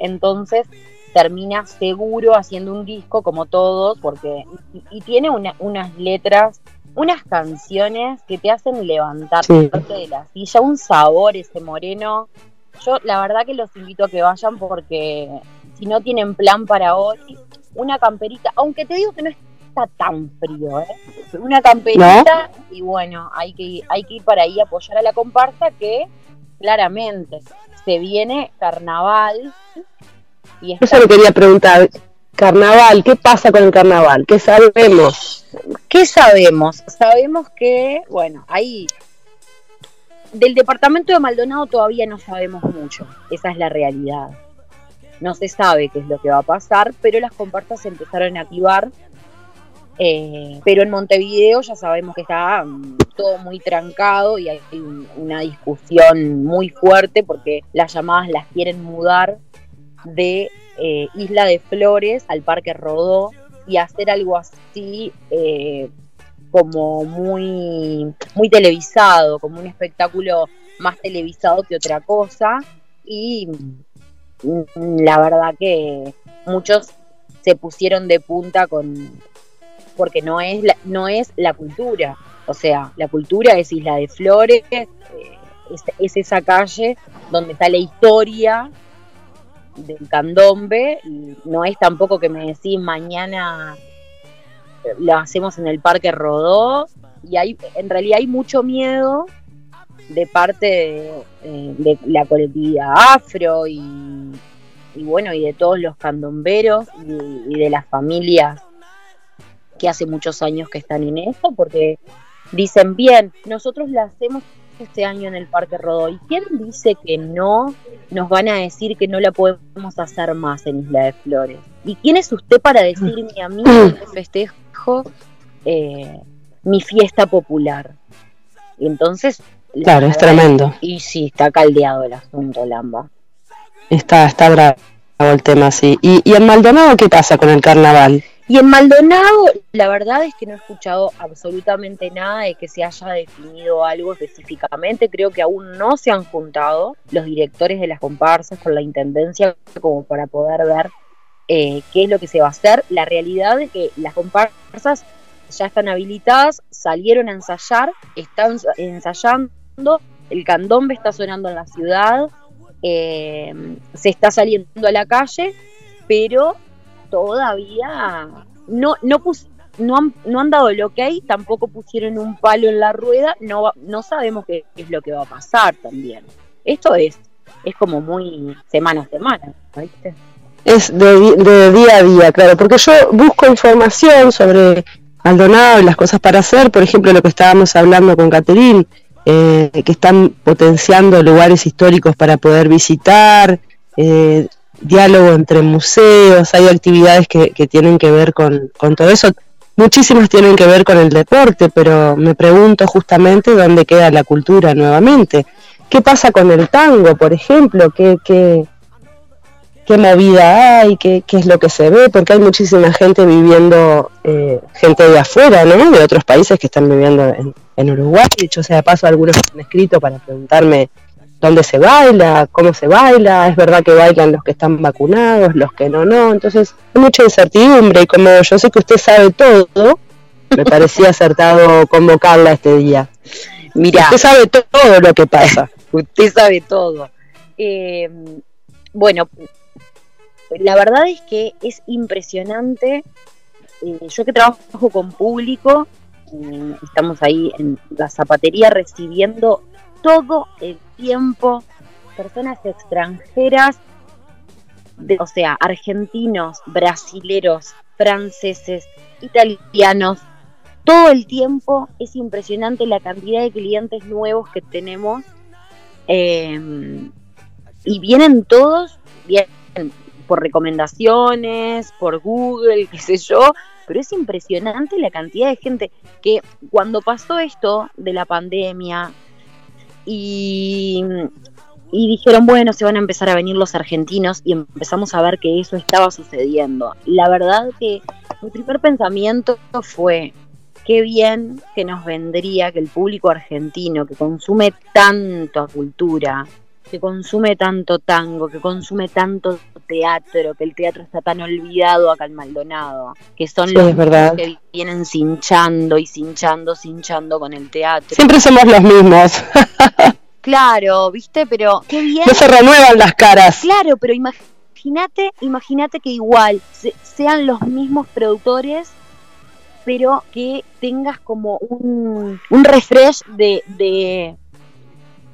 entonces termina seguro haciendo un disco como todos, porque y, y tiene una- unas letras, unas canciones que te hacen levantarte Sí. de la silla, un sabor ese moreno. Yo la verdad que los invito a que vayan porque si no tienen plan para hoy, una camperita, aunque te digo que no está tan frío, ¿eh? Una camperita y bueno, hay que, hay que ir para ahí a apoyar a la comparsa que claramente se viene carnaval y Eso le quería preguntar. Carnaval, ¿qué pasa con el carnaval? ¿Qué sabemos? ¿Qué sabemos? Sabemos que, bueno, ahí del departamento de Maldonado todavía no sabemos mucho, esa es la realidad. No se sabe qué es lo que va a pasar, pero las comparsas se empezaron a activar. Eh, pero en Montevideo ya sabemos que está mm, todo muy trancado y hay un- una discusión muy fuerte porque las llamadas las quieren mudar de eh, Isla de Flores al Parque Rodó y hacer algo así eh, como muy, muy televisado, como un espectáculo más televisado que otra cosa. Y mm, la verdad que muchos se pusieron de punta con porque no es la, no es la cultura. O sea, la cultura es Isla de Flores, eh, es, es esa calle donde está la historia del candombe y no es tampoco que me decís mañana lo hacemos en el Parque Rodó y hay en realidad hay mucho miedo de parte de, eh, la colectividad afro y, y bueno, y de todos los candomberos y, y de las familias que hace muchos años que están en esto, porque dicen, bien, nosotros la hacemos este año en el Parque Rodó, ¿y quién dice que no nos van a decir que no la podemos hacer más en Isla de Flores? ¿Y quién es usted para decirme a mí que festejo eh, mi fiesta popular? Y entonces... la Claro, es tremendo. Y sí, está caldeado el asunto, Lamba. Está, está bravo el tema, sí. ¿Y, y en Maldonado qué pasa con el carnaval? Y en Maldonado, la verdad es que no he escuchado absolutamente nada de que se haya definido algo específicamente. Creo que aún no se han juntado los directores de las comparsas con la intendencia como para poder ver eh, qué es lo que se va a hacer. La realidad es que las comparsas ya están habilitadas, salieron a ensayar, están ensayando, el candombe está sonando en la ciudad, eh, se está saliendo a la calle, pero todavía no, no, pus- no, han, no han dado el ok, tampoco pusieron un palo en la rueda, no, no sabemos qué es lo que va a pasar también. Esto es, es como muy semana a semana. Es de día a día, claro, porque yo busco información sobre Maldonado y las cosas para hacer, por ejemplo, lo que estábamos hablando con Caterín, eh, que están potenciando lugares históricos para poder visitar, eh, diálogo entre museos, hay actividades que, tienen que ver con, con todo eso. Muchísimas tienen que ver con el deporte, pero me pregunto justamente dónde queda la cultura nuevamente. ¿Qué pasa con el tango, por ejemplo? ¿Qué, qué, qué movida hay, qué, qué es lo que se ve, porque hay muchísima gente viviendo, eh, gente de afuera, ¿no? De otros países que están viviendo en, en Uruguay. Dicho sea de paso, algunos me han escrito para preguntarme dónde se baila, cómo se baila, es verdad que bailan los que están vacunados, los que no, no. Entonces, hay mucha incertidumbre y como yo sé que usted sabe todo, me parecía acertado convocarla este día. Mira, Usted sabe to- todo lo que pasa. usted sabe todo. Eh, bueno, la verdad es que es impresionante. Eh, yo que trabajo con público, eh, estamos ahí en la zapatería recibiendo todo el tiempo personas extranjeras, de- o sea, argentinos, brasileros, franceses, italianos. Todo el tiempo es impresionante la cantidad de clientes nuevos que tenemos. eh, y vienen todos, vienen por recomendaciones, por Google, qué sé yo, pero es impresionante la cantidad de gente que cuando pasó esto de la pandemia y, y dijeron, bueno, se van a empezar a venir los argentinos y empezamos a ver que eso estaba sucediendo. La verdad que mi primer pensamiento fue, qué bien que nos vendría que el público argentino que consume tanta cultura, que consume tanto tango, que consume tanto teatro, que el teatro está tan olvidado acá en Maldonado, que son Sí, los verdad. que vienen cinchando y cinchando, cinchando con el teatro. Siempre somos los mismos, Claro, ¿viste? Pero qué bien. no se renuevan las caras. Claro, pero imagínate, imagínate que igual se- sean los mismos productores, pero que tengas como un, un refresh de, de,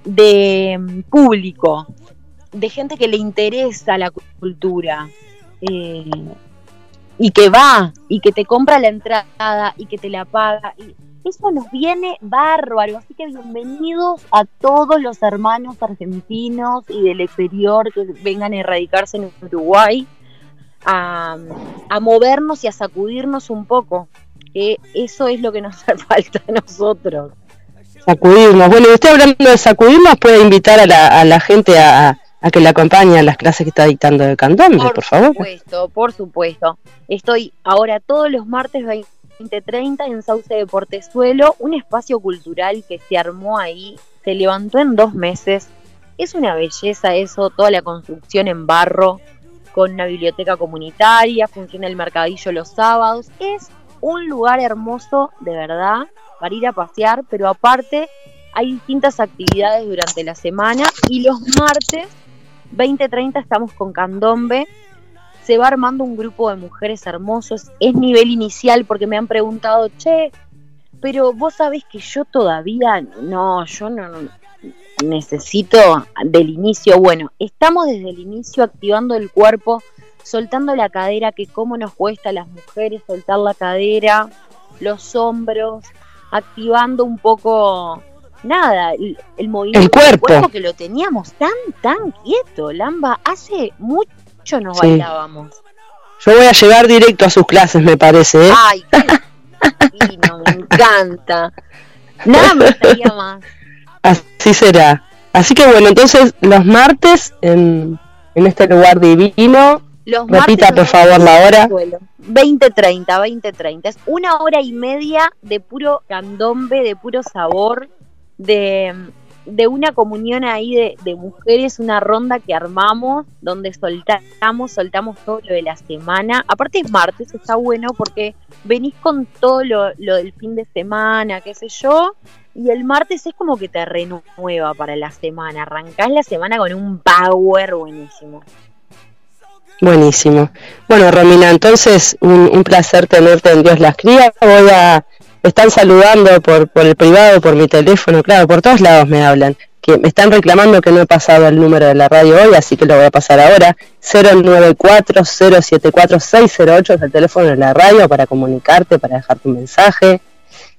de mm, público, de gente que le interesa la cu- cultura. eh, y que va, y que te compra la entrada, y que te la paga. Y eso nos viene bárbaro. Así que bienvenidos a todos los hermanos argentinos y del exterior que vengan a erradicarse en Uruguay, a, a movernos y a sacudirnos un poco. Que eso es lo que nos hace falta a nosotros. Sacudirnos. Bueno, y usted hablando de sacudirnos, puede invitar a la, a la gente a, a que le acompañe a las clases que está dictando de candombe, por, favor. supuesto, por supuesto. Estoy ahora todos los martes 20.30 en Sauce de Portezuelo, un espacio cultural que se armó ahí, se levantó en dos meses. Es una belleza eso, toda la construcción en barro, con una biblioteca comunitaria, funciona el mercadillo los sábados. Es un lugar hermoso, de verdad, para ir a pasear, pero aparte hay distintas actividades durante la semana y los martes 2030 estamos con Candombe. Se va armando un grupo de mujeres hermosos. Es nivel inicial porque me han preguntado, che, pero vos sabés que yo todavía no, yo no, no, necesito del inicio. Bueno, estamos desde el inicio activando el cuerpo, soltando la cadera, que cómo nos cuesta a las mujeres soltar la cadera, los hombros, activando un poco, nada, el, el movimiento El del cuerpo. que lo teníamos tan, tan quieto, Lamba. Hace mucho nos Sí. bailábamos. Yo voy a llegar directo a sus clases, me parece. ¿eh? Ay, qué divino, me encanta. Nada me gustaría más. Así será. Así que bueno, entonces los martes en, en este lugar divino, Los repita martes por favor la hora. el suelo. 20-30, 20-30. Es una hora y media de puro candombe, de puro sabor, de, de una comunión ahí de, de mujeres, una ronda que armamos, donde soltamos, soltamos todo lo de la semana. Aparte es martes, está bueno porque venís con todo lo, lo del fin de semana, qué sé yo, y el martes es como que te renueva para la semana. Arrancás la semana con un power buenísimo. Buenísimo. Bueno, Romina, entonces un, un placer tenerte en Dios las cría. Voy a están saludando por por el privado, por mi teléfono, claro, por todos lados me hablan. Que me están reclamando que no he pasado el número de la radio hoy, así que lo voy a pasar ahora. 094-074-608 es el teléfono de la radio para comunicarte, para dejar tu mensaje.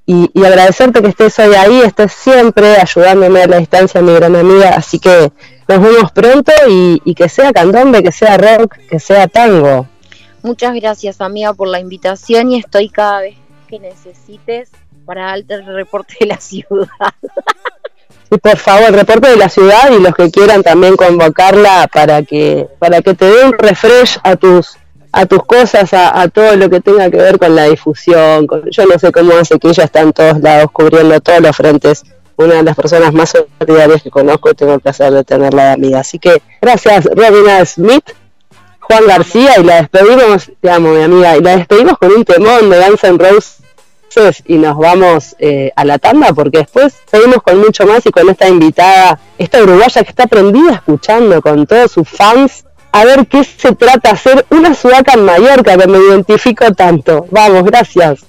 Y, y agradecerte que estés hoy ahí, estés siempre ayudándome a la distancia, mi gran amiga. Así que nos vemos pronto y, y que sea candombe, que sea rock, que sea tango. Muchas gracias, amiga, por la invitación y estoy cada vez que necesites para darte el reporte de la ciudad. Y por favor, reporte de la ciudad y los que quieran también convocarla para que para que te dé un refresh a tus a tus cosas, a, a todo lo que tenga que ver con la difusión. con- yo no sé cómo hace que ella está en todos lados, cubriendo todos los frentes. Una de las personas más solidarias que conozco y tengo el placer de tenerla de amiga. Así que gracias, Robina Smith, Juan García, y la despedimos, te amo, mi amiga, y la despedimos con un temón de Guns N' Roses y nos vamos eh, a la tanda porque después seguimos con mucho más y con esta invitada, esta uruguaya que está prendida escuchando con todos sus fans a ver qué se trata hacer una sudaca en Mallorca que me identifico tanto. Vamos, gracias.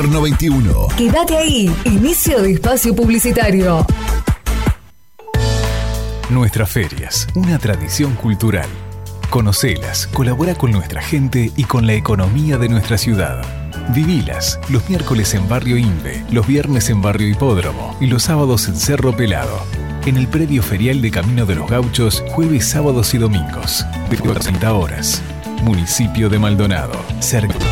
Invierno 21. Quédate ahí. Inicio de espacio publicitario. Nuestras ferias, una tradición cultural. Conocelas, colabora con nuestra gente y con la economía de nuestra ciudad. Vivilas, los miércoles en Barrio Inve, los viernes en Barrio Hipódromo y los sábados en Cerro Pelado. En el predio ferial de Camino de los Gauchos, jueves, sábados y domingos, de 30 horas. Municipio de Maldonado, cerca.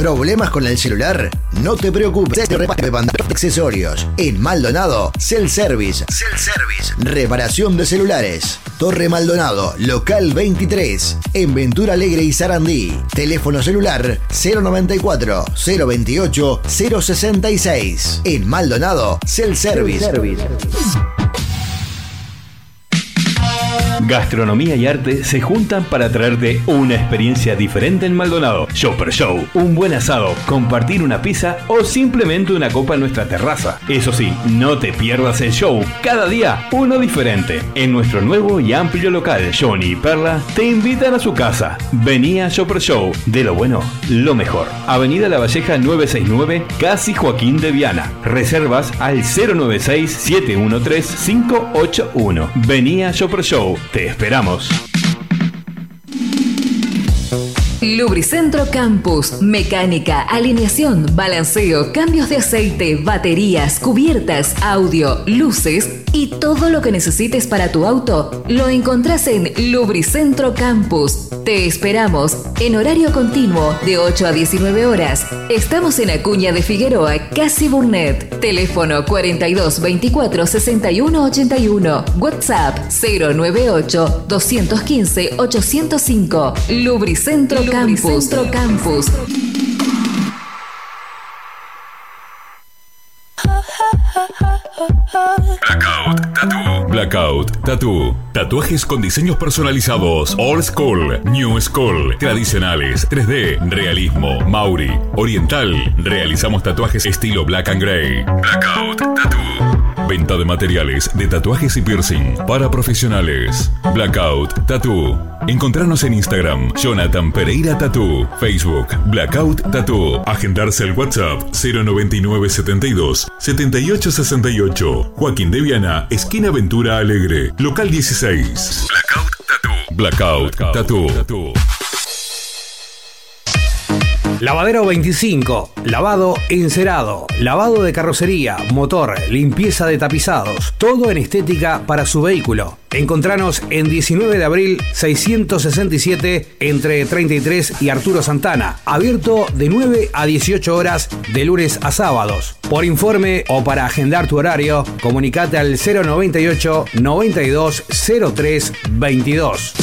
¿Problemas con el celular? No te preocupes. Reparte accesorios. En Maldonado, Cell Service. Cell Service. Reparación de celulares. Torre Maldonado, local 23. En Ventura Alegre y Sarandí. Teléfono celular 094 028 066. En Maldonado, Cell Service. Gastronomía y arte se juntan para traerte una experiencia diferente en Maldonado. Shopper Show, un buen asado, compartir una pizza o simplemente una copa en nuestra terraza. Eso sí, no te pierdas el show. Cada día uno diferente. En nuestro nuevo y amplio local, Johnny y Perla te invitan a su casa. Vení a Shopper Show. De lo bueno, lo mejor. Avenida La Valleja 969, Casi Joaquín de Viana. Reservas al 096-713-581. Vení a Shopper Show. Esperamos. Lubricentro Campus, mecánica, alineación, balanceo, cambios de aceite, baterías, cubiertas, audio, luces y todo lo que necesites para tu auto lo encontrás en Lubricentro Campus. Te esperamos en horario continuo de 8 a 19 horas. Estamos en Acuña de Figueroa, Casi Burnett. Teléfono 42 24 61 81. WhatsApp 098 215 805. Lubricentro Campus. Lubricentro Campus. Blackout Tattoo. Blackout Tattoo. Tatuajes con diseños personalizados. Old School, New School, tradicionales, 3D, realismo, Mauri, oriental. Realizamos tatuajes estilo Black and Gray. Blackout Tattoo. Venta de materiales de tatuajes y piercing para profesionales. Blackout Tattoo. Encontrarnos en Instagram, Jonathan Pereira Tattoo, Facebook, Blackout Tattoo. Agendarse al WhatsApp 09972 7868. Joaquín de Viana, esquina Ventura Alegre, local 16. Blackout Tattoo. Blackout Tattoo. Lavadero 25, lavado encerado, lavado de carrocería, motor, limpieza de tapizados, todo en estética para su vehículo. Encontranos en 19 de abril 667 entre 33 y Arturo Santana, abierto de 9 a 18 horas de lunes a sábados. Por informe o para agendar tu horario, comunicate al 098 92 03 22.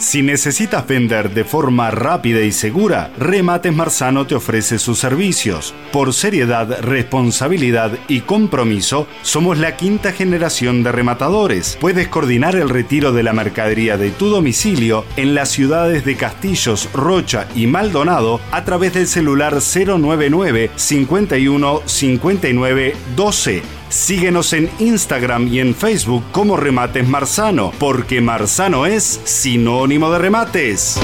Si necesitas vender de forma rápida y segura, Remates Marzano te ofrece sus servicios. Por seriedad, responsabilidad y compromiso, somos la quinta generación de rematadores. Puedes coordinar el retiro de la mercadería de tu domicilio en las ciudades de Castillos, Rocha y Maldonado a través del celular 099 51 59 12. Síguenos en Instagram y en Facebook como Remates Marzano, porque Marzano es sinónimo de remates.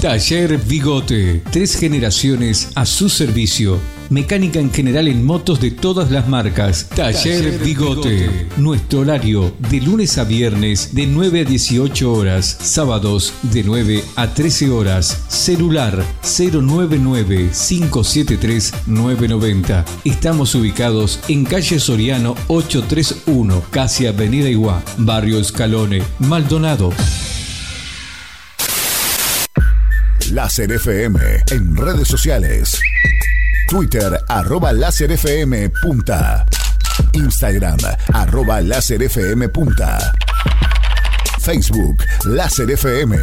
Taller Bigote, tres generaciones a su servicio Mecánica en general en motos de todas las marcas. Taller Bigote. Nuestro horario de lunes a viernes de 9 a 18 horas. Sábados de 9 a 13 horas. Celular 099-573-990. Estamos ubicados en calle Soriano 831, casi Avenida Iguá, Barrio Escalone, Maldonado. Láser FM en redes sociales. Twitter arroba láser FM punta. Instagram arroba láser FM punta. Facebook Láser FM.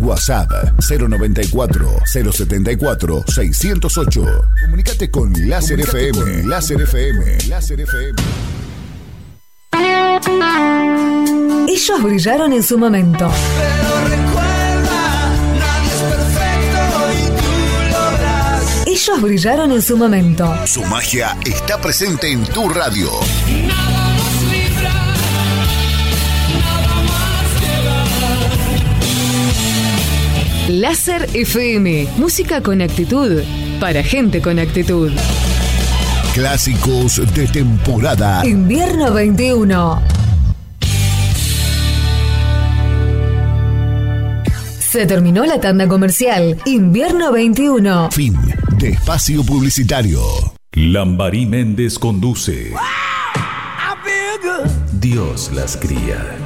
WhatsApp 094 074 608. Comunicate con Láser FM. Láser FM. Láser FM. Ellos brillaron en su momento. Ellos brillaron en su momento. Su magia está presente en tu radio. Láser FM, música con actitud, para gente con actitud. Clásicos de temporada. Invierno 21. Se terminó la tanda comercial. Invierno 21. Fin de espacio publicitario. Lambarí Méndez conduce. Dios las cría.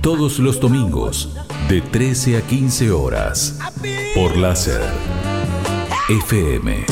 Todos los domingos, de 13 a 15 horas. Por láser. FM.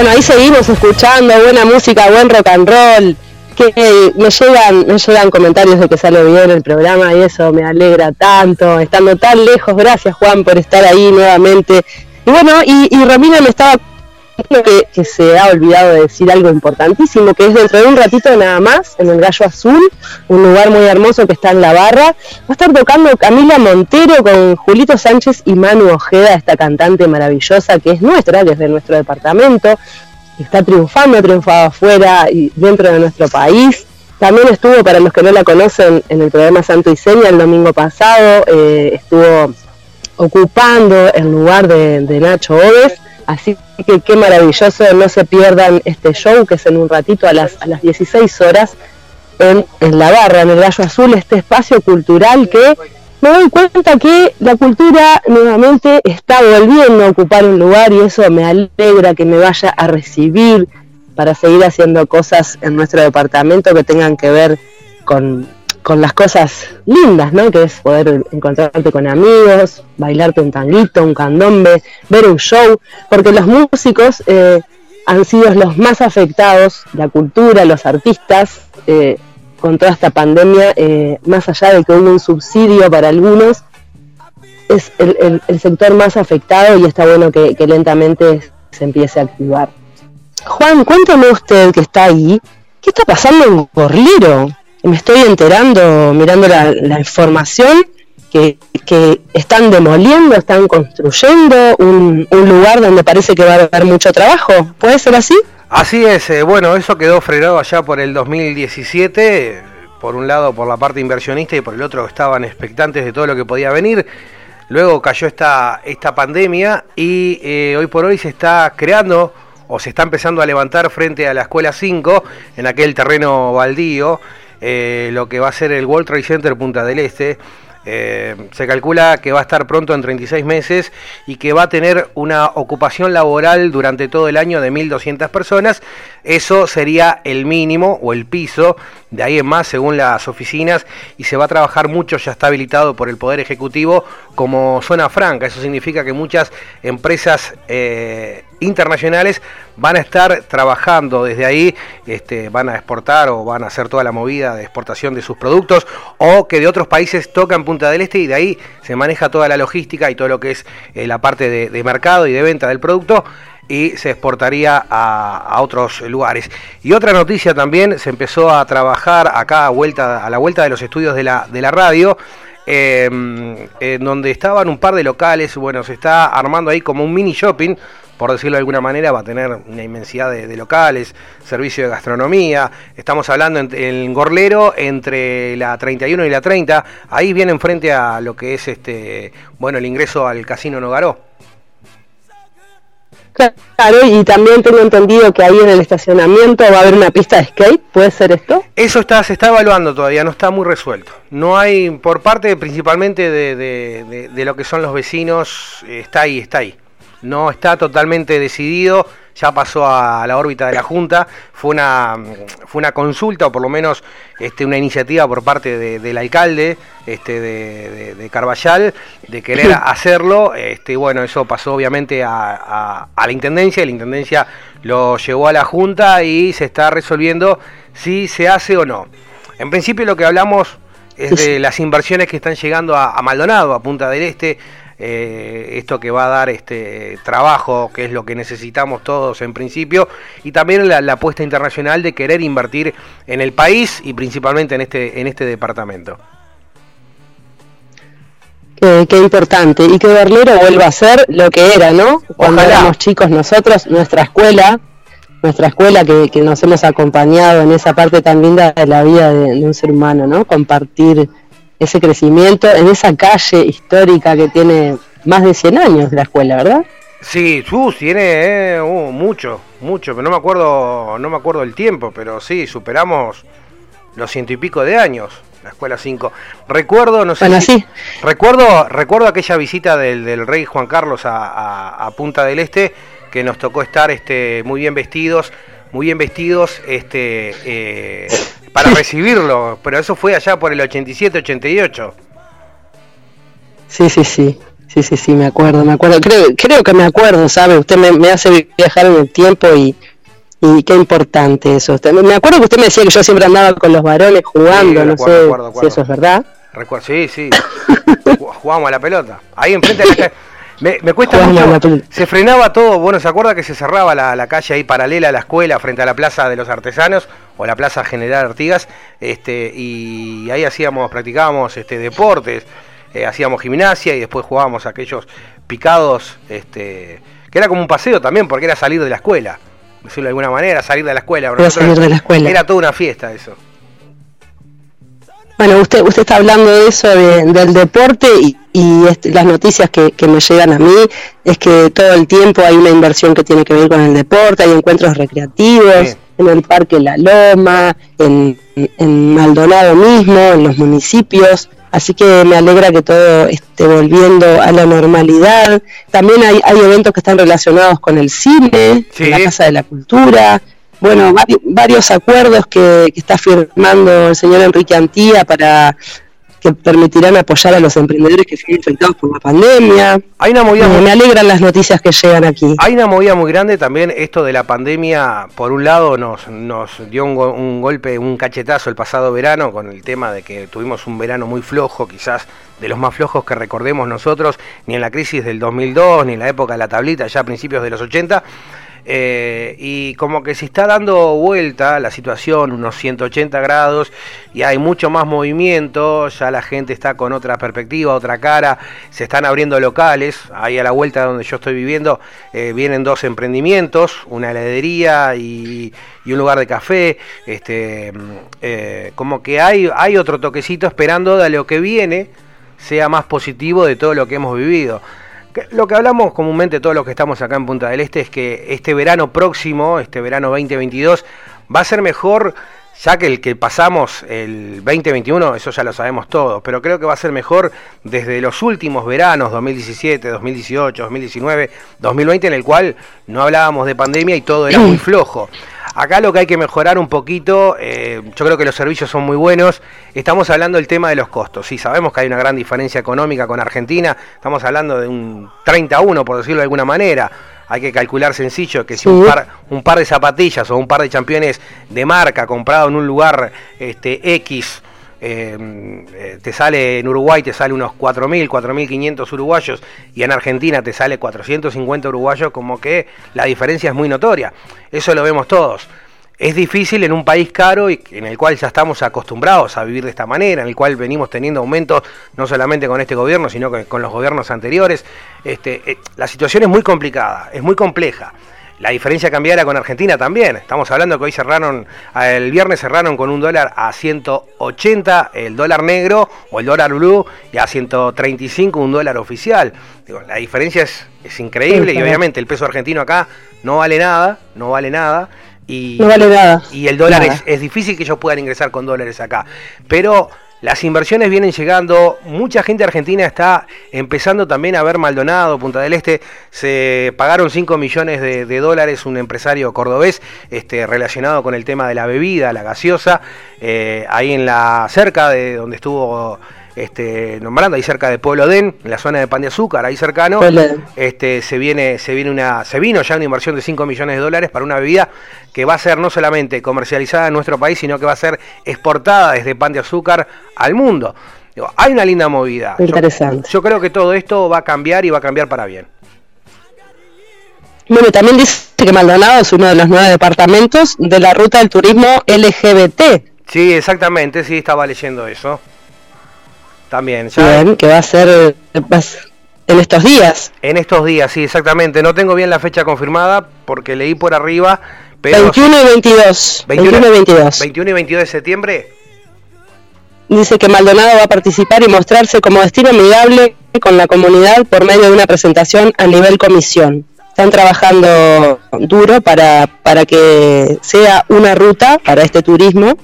Bueno, ahí seguimos escuchando buena música, buen rock and roll. Que me llegan, me llegan comentarios de que sale bien el programa y eso me alegra tanto, estando tan lejos. Gracias Juan por estar ahí nuevamente. Y bueno, y, y Romina me estaba que, se ha olvidado de decir algo importantísimo, que es dentro de un ratito nada más, en el Gallo Azul, un lugar muy hermoso que está en la barra, va a estar tocando Camila Montero con Julito Sánchez y Manu Ojeda, esta cantante maravillosa que es nuestra, que es de nuestro departamento, está triunfando, triunfado afuera y dentro de nuestro país. también estuvo, para los que no la conocen, en el programa Santo y Seña el domingo pasado, eh, estuvo ocupando el lugar de, de Nacho Oves, así que qué maravilloso, no se pierdan este show que es en un ratito a las, a las 16 horas en, en la barra, en el Gallo Azul, este espacio cultural que me doy cuenta que la cultura nuevamente está volviendo a ocupar un lugar y eso me alegra que me vaya a recibir para seguir haciendo cosas en nuestro departamento que tengan que ver con, con las cosas lindas, ¿no? Que es poder encontrarte con amigos, bailarte un tanguito, un candombe, ver un show, porque los músicos eh, han sido los más afectados, la cultura, los artistas, eh, con toda esta pandemia, eh, más allá de que hubo un subsidio para algunos, es el, sector más afectado y está bueno que, lentamente se empiece a activar. Juan, cuéntame usted que está ahí, ¿qué está pasando en Gorliro? Me estoy enterando, mirando la, la información, que, están demoliendo, están construyendo un, lugar donde parece que va a haber mucho trabajo. ¿Puede ser así? Así es, eh, bueno, eso quedó frenado allá por el 2017, eh, por un lado por la parte inversionista y por el otro estaban expectantes de todo lo que podía venir. Luego cayó esta, esta pandemia y eh, hoy por hoy se está creando o se está empezando a levantar frente a la Escuela 5, en aquel terreno baldío, eh, lo que va a ser el World Trade Center Punta del Este. Eh, se calcula que va a estar pronto en 36 meses y que va a tener una ocupación laboral durante todo el año de 1.200 personas. Eso sería el mínimo o el piso, de ahí en más según las oficinas, y se va a trabajar mucho, ya está habilitado por el Poder Ejecutivo como zona franca. Eso significa que muchas empresas eh, internacionales van a estar trabajando desde ahí, este, van a exportar o van a hacer toda la movida de exportación de sus productos, o que de otros países tocan Punta del Este y de ahí se maneja toda la logística y todo lo que es eh, la parte de, de mercado y de venta del producto y se exportaría a, otros lugares. Y otra noticia también, se empezó a trabajar acá a, vuelta, a la vuelta de los estudios de la, de la radio, eh, en donde estaban un par de locales, bueno, se está armando ahí como un mini shopping, por decirlo de alguna manera, va a tener una inmensidad de, locales, servicio de gastronomía, estamos hablando en, en Gorlero entre la 31 y la 30, ahí viene enfrente a lo que es este, bueno, el ingreso al Casino Nogaró. Claro, y también tengo entendido que ahí en el estacionamiento va a haber una pista de skate, ¿puede ser esto? Eso está, se está evaluando todavía, no está muy resuelto. No hay, por parte principalmente de, de- lo que son los vecinos, eh, está ahí, está ahí. No está totalmente decidido, ya pasó a la órbita de la Junta, fue una, fue una consulta o por lo menos este, una iniciativa por parte de- del alcalde este, de, de, de Carballal de querer hacerlo. Este, bueno, eso pasó obviamente a, a- a la Intendencia, y la Intendencia lo llevó a la Junta y se está resolviendo si se hace o no. En principio lo que hablamos es de las inversiones que están llegando a, a Maldonado, a Punta del Este, eh, esto que va a dar este trabajo, que es lo que necesitamos todos en principio, y también la, la apuesta internacional de querer invertir en el país y principalmente en este, en este departamento. Qué, qué importante. Y que Berlero vuelva a ser lo que era, ¿no? Cuando Ojalá. éramos chicos nosotros, nuestra escuela, nuestra escuela que, que nos hemos acompañado en esa parte tan linda de la vida de, de un ser humano, ¿no? Compartir ese crecimiento en esa calle histórica que tiene más de 100 años la escuela, ¿verdad? Sí, sus tiene eh, uh, mucho, mucho, pero no me acuerdo, no me acuerdo el tiempo, pero sí, superamos los ciento y pico de años, la escuela 5. Recuerdo, no sé Bueno, si- sí. recuerdo, recuerdo aquella visita del, del rey Juan Carlos a, a- a Punta del Este, que nos tocó estar este, muy bien vestidos, muy bien vestidos, este, eh, para recibirlo, pero eso fue allá por el 87, 88. Sí, sí, sí. Sí, sí, sí, me acuerdo, me acuerdo. Creo, creo que me acuerdo, ¿sabe? Usted me, me hace viajar en el tiempo y, y qué importante eso. Me acuerdo que usted me decía que yo siempre andaba con los varones jugando, Sí, no sé si recuerdo. eso es verdad. Recuerdo, sí, sí. Ju- Jugábamos a la pelota. Ahí enfrente de la. Me, me cuesta mucho. Se frenaba todo. Bueno, ¿se acuerda que se cerraba la, la calle ahí paralela a la escuela, frente a la Plaza de los Artesanos o la Plaza General Artigas? Este, y ahí hacíamos, practicábamos este, deportes, eh, hacíamos gimnasia y después jugábamos aquellos picados, este, que era como un paseo también, porque era salir de la escuela. Decirlo de alguna manera, salir de la escuela. Era salir de la escuela. Era toda una fiesta eso. Bueno, usted usted está hablando de eso de- del deporte y, y este, las noticias que, que me llegan a mí es que todo el tiempo hay una inversión que tiene que ver con el deporte, hay encuentros recreativos en el Parque La Loma, en, en Maldonado mismo, en los municipios. Así que me alegra que todo esté volviendo a la normalidad. También hay, hay eventos que están relacionados con el cine, en la Casa de la Cultura. Bueno, vari- varios acuerdos que, que está firmando el señor Enrique Antía para que permitirán apoyar a los emprendedores que fueron afectados por la pandemia. Hay una movida Eh, me alegran las noticias que llegan aquí. Hay una movida muy grande también, esto de la pandemia, por un lado nos, nos dio un, un golpe, un cachetazo el pasado verano con el tema de que tuvimos un verano muy flojo, quizás de los más flojos que recordemos nosotros, ni en la crisis del 2002, ni en la época de la tablita, ya a principios de los 80. Eh, y como que se está dando vuelta la situación, unos 180 grados, y hay mucho más movimiento, ya la gente está con otra perspectiva, otra cara, se están abriendo locales, ahí a la vuelta donde yo estoy viviendo eh, vienen dos emprendimientos, una heladería y, un lugar de café, este, eh, como que hay, hay otro toquecito esperando de lo que viene sea más positivo de todo lo que hemos vivido. Lo que hablamos comúnmente todos los que estamos acá en Punta del Este es que este verano próximo, este verano 2022, va a ser mejor, ya que el que pasamos el 2021, eso ya lo sabemos todos, pero creo que va a ser mejor desde los últimos veranos, 2017, 2018, 2019, 2020, en el cual no hablábamos de pandemia y todo era muy flojo. Acá lo que hay que mejorar un poquito, eh, yo creo que los servicios son muy buenos. Estamos hablando del tema de los costos. Sí, sabemos que hay una gran diferencia económica con Argentina. Estamos hablando de un 30 a 1, por decirlo de alguna manera. Hay que calcular sencillo que si un, par, un par de zapatillas o un par de championes de marca comprado en un lugar este, X eh, eh, te sale en Uruguay te sale unos 4.000, 4.500 uruguayos y en Argentina te sale 450 uruguayos, como que la diferencia es muy notoria. Eso lo vemos todos. Es difícil en un país caro y en el cual ya estamos acostumbrados a vivir de esta manera, en el cual venimos teniendo aumentos no solamente con este gobierno, sino con los gobiernos anteriores. Este, eh, la situación es muy complicada, es muy compleja. La diferencia cambiaria con Argentina también. Estamos hablando que hoy cerraron, el viernes cerraron con un dólar a 180 el dólar negro o el dólar blue y a 135 un dólar oficial. Digo, la diferencia es, es increíble Sí, y obviamente el peso argentino acá no vale nada, no vale nada. Y, No vale nada. Y el dólar es, es difícil que ellos puedan ingresar con dólares acá. Pero las inversiones vienen llegando, mucha gente argentina está empezando también a ver Maldonado, Punta del Este, se pagaron 5 millones de, dólares un empresario cordobés este, relacionado con el tema de la bebida, la gaseosa, eh, ahí en la cerca de donde estuvo este, nombrando, ahí cerca de Pueblo Den, en la zona de Pan de Azúcar, ahí cercano, este, se viene, se viene una, se vino ya una inversión de 5 millones de dólares para una bebida que va a ser no solamente comercializada en nuestro país, sino que va a ser exportada desde Pan de Azúcar al mundo. Digo, hay una linda movida. Yo- Interesante. Yo, creo que todo esto va a cambiar y va a cambiar para bien. Bueno, también dice que Maldonado es uno de los nueve departamentos de la ruta del turismo LGBT. Sí, exactamente, sí, estaba leyendo eso. También, ya Bien, que va a ser va a ser en estos días. en estos días, sí, exactamente. No tengo bien la fecha confirmada porque leí por arriba, pero 21 y 22. 21 y 22. 21 y 22 de septiembre. Dice que Maldonado va a participar y mostrarse como destino amigable con la comunidad por medio de una presentación a nivel comisión. Están trabajando duro para, para que sea una ruta para este turismo,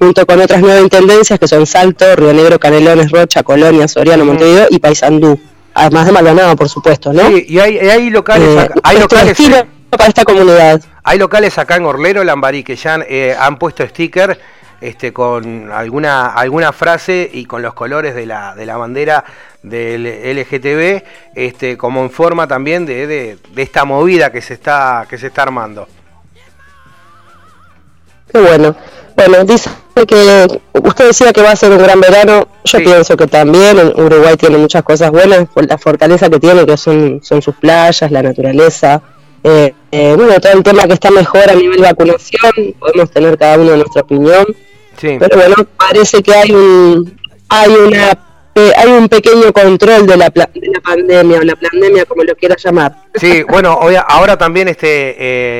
junto con otras nueve intendencias que son Salto, Río Negro, Canelones, Rocha, Colonia, Soriano, Montevideo y Paysandú. Además de Maldonado, por supuesto, ¿no? Sí, y hay, hay locales, Eh, acá, hay nuestro locales, para esta comunidad. hay locales acá en Orlero, Lambarí, que ya han, eh, han puesto sticker este, con alguna, alguna frase y con los colores de la, de la bandera del LGTB, este, como en forma también de, de- de esta movida que se está, que se está armando. Qué bueno. Bueno, dice que usted decía que va a ser un gran verano. Yo pienso que también Uruguay tiene muchas cosas buenas, por la fortaleza que tiene, que son, son sus playas, la naturaleza. Eh, eh, bueno, todo el tema que está mejor a nivel vacunación, podemos tener cada uno nuestra opinión. Sí. Pero bueno, parece que hay un hay una hay un pequeño control de la, pandemia o la pandemia, como lo quieras llamar. Sí, bueno, ahora también este,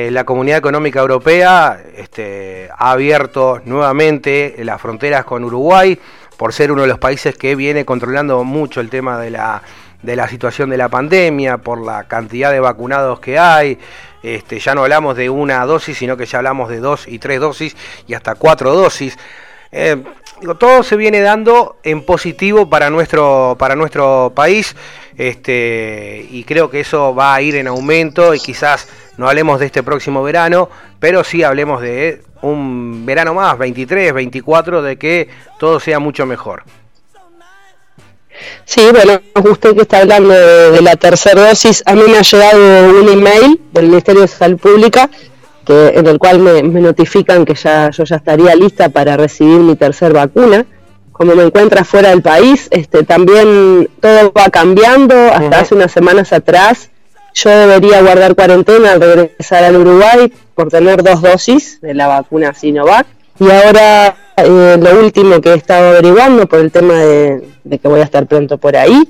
eh, la Comunidad Económica Europea este, ha abierto nuevamente las fronteras con Uruguay por ser uno de los países que viene controlando mucho el tema de la, de la situación de la pandemia, por la cantidad de vacunados que hay. Este, ya no hablamos de una dosis, sino que ya hablamos de dos y tres dosis y hasta cuatro dosis. Eh, todo se viene dando en positivo para nuestro, para nuestro país este, y creo que eso va a ir en aumento y quizás no hablemos de este próximo verano, pero sí hablemos de un verano más, 23, 24, de que todo sea mucho mejor. Sí, bueno, usted que está hablando de, de la tercera dosis, a mí me ha llegado un email del Ministerio de Salud Pública que, en el cual me, me notifican que ya yo ya estaría lista para recibir mi tercera vacuna. Como me encuentra fuera del país, este, también todo va cambiando. Hasta hace unas semanas atrás yo debería guardar cuarentena al regresar al Uruguay por tener dos dosis de la vacuna Sinovac. Y ahora eh, lo último que he estado averiguando por el tema de, de que voy a estar pronto por ahí,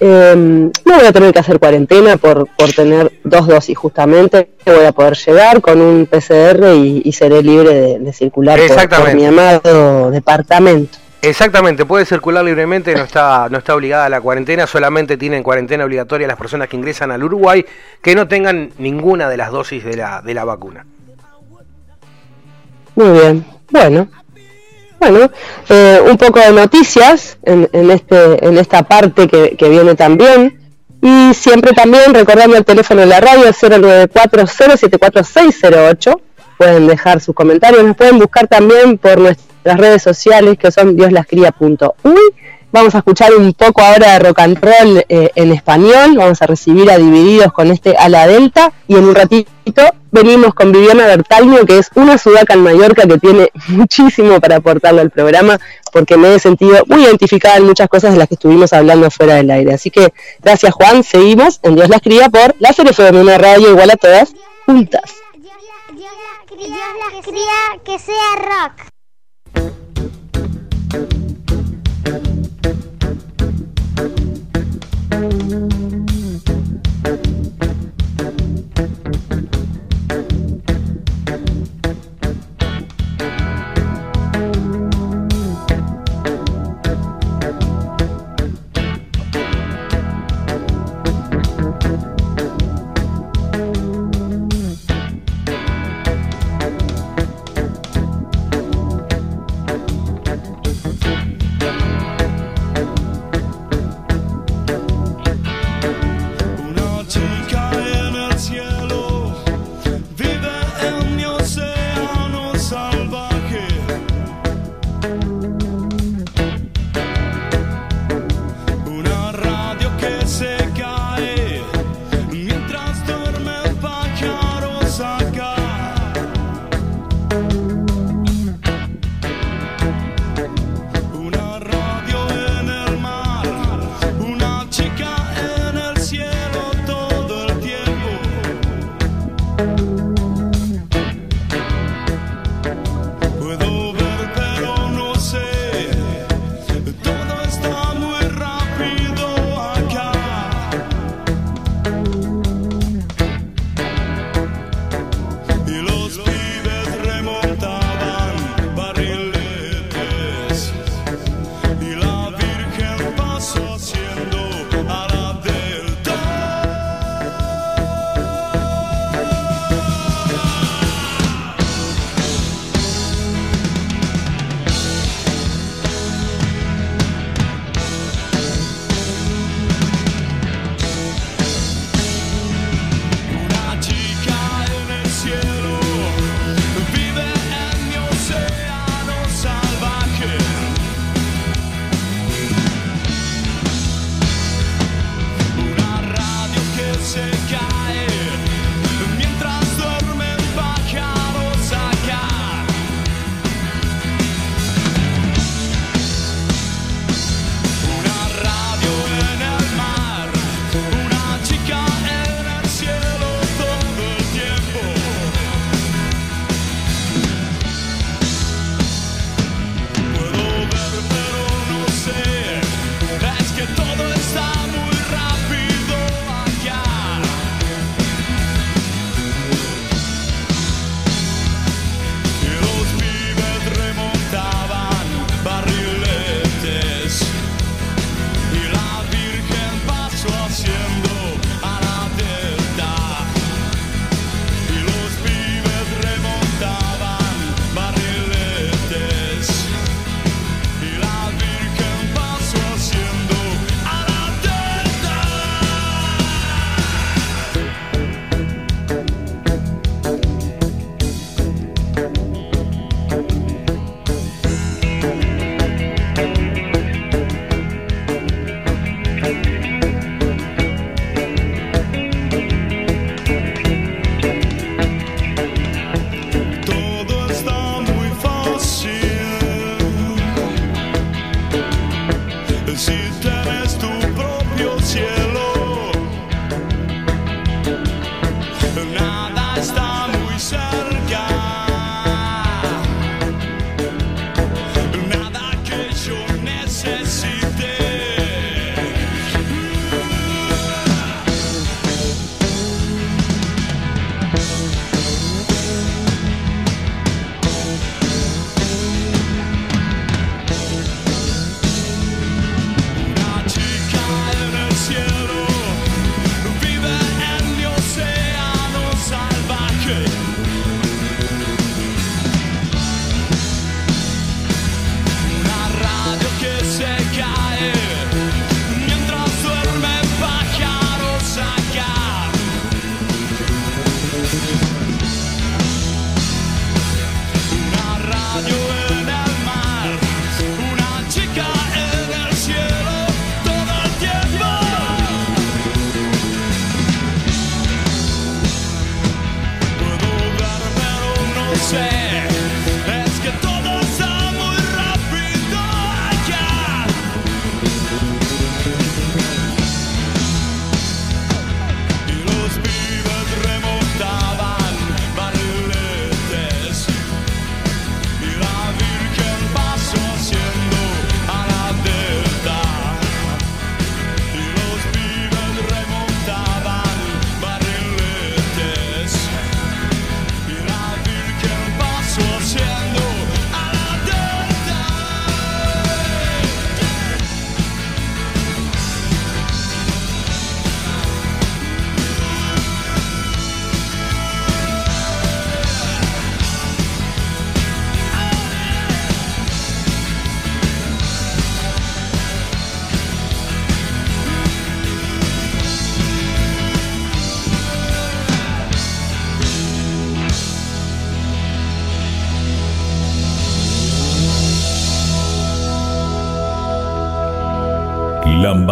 eh, no voy a tener que hacer cuarentena por, por tener dos dosis justamente, voy a poder llegar con un PCR y, y seré libre de, de circular por- mi amado departamento. Exactamente, puede circular libremente, no está, no está obligada a la cuarentena, solamente tienen cuarentena obligatoria las personas que ingresan al Uruguay que no tengan ninguna de las dosis de la, de la vacuna. Muy bien, bueno. Bueno, eh, un poco de noticias en, en, este, en esta parte que, viene también. Y siempre también recordando el teléfono de la radio 094074608. Pueden dejar sus comentarios. Nos pueden buscar también por nuestras redes sociales que son dioslascría.uy. Vamos a escuchar un poco ahora de rock and roll eh, en español. Vamos a recibir a Divididos con este Ala Delta. Y en un ratito venimos con Viviana Bertalmio, que es una sudaca en Mallorca que tiene muchísimo para aportarle al programa, porque me he sentido muy identificada en muchas cosas de las que estuvimos hablando fuera del aire. Así que gracias Juan, seguimos en Dios las cría por la FM, una radio igual a todas, juntas. Dios las cría que sea rock. Una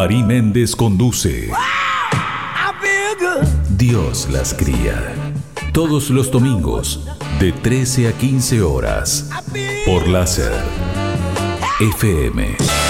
Mari Méndez conduce. Dios las cría. Todos los domingos, de 13 a 15 horas, por láser. FM.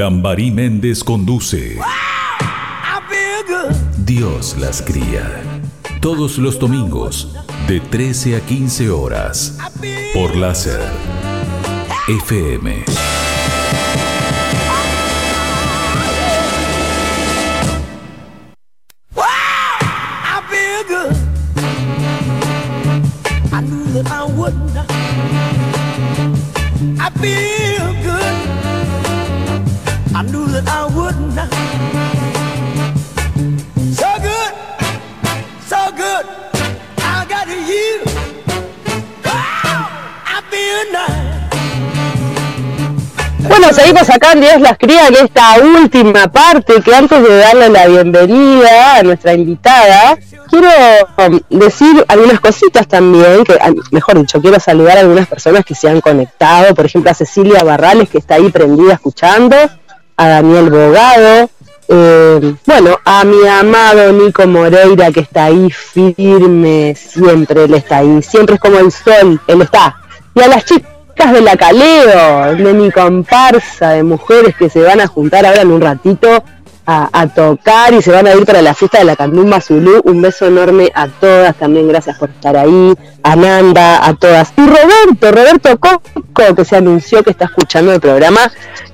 Lambarí Méndez conduce. Dios las cría. Todos los domingos, de 13 a 15 horas. Por láser. FM. Seguimos acá en Dios las cría en esta última parte que antes de darle la bienvenida a nuestra invitada, quiero um, decir algunas cositas también, que ah, mejor dicho, quiero saludar a algunas personas que se han conectado, por ejemplo a Cecilia Barrales que está ahí prendida escuchando, a Daniel Bogado, eh, bueno, a mi amado Nico Moreira que está ahí firme, siempre él está ahí, siempre es como el sol, él está. Y a las chicas de la Caleo, de mi comparsa de mujeres que se van a juntar ahora en un ratito a, tocar y se van a ir para la fiesta de la Candumba Zulú. Un beso enorme a todas, también gracias por estar ahí, a a todas. Y Roberto, Roberto Coco, que se anunció que está escuchando el programa,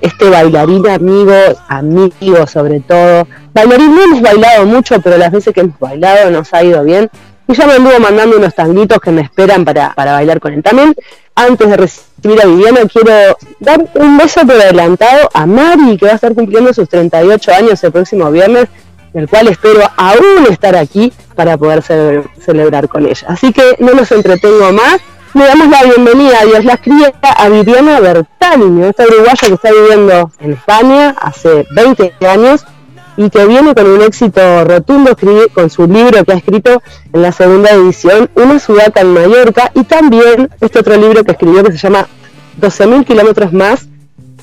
este bailarín amigo, amigo sobre todo. Bailarín no hemos bailado mucho, pero las veces que hemos bailado nos ha ido bien. Y ya me anduvo mandando unos tanguitos que me esperan para, para bailar con él. También, antes de recibir a Viviana, quiero dar un beso por adelantado a Mari, que va a estar cumpliendo sus 38 años el próximo viernes, el cual espero aún estar aquí para poder cele- celebrar con ella. Así que no nos entretengo más. Le damos la bienvenida, Dios las cría, a Viviana Bertani, esta uruguaya que está viviendo en España hace 20 años y que viene con un éxito rotundo con su libro que ha escrito en la segunda edición, Una ciudad en Mallorca, y también este otro libro que escribió que se llama 12.000 kilómetros más,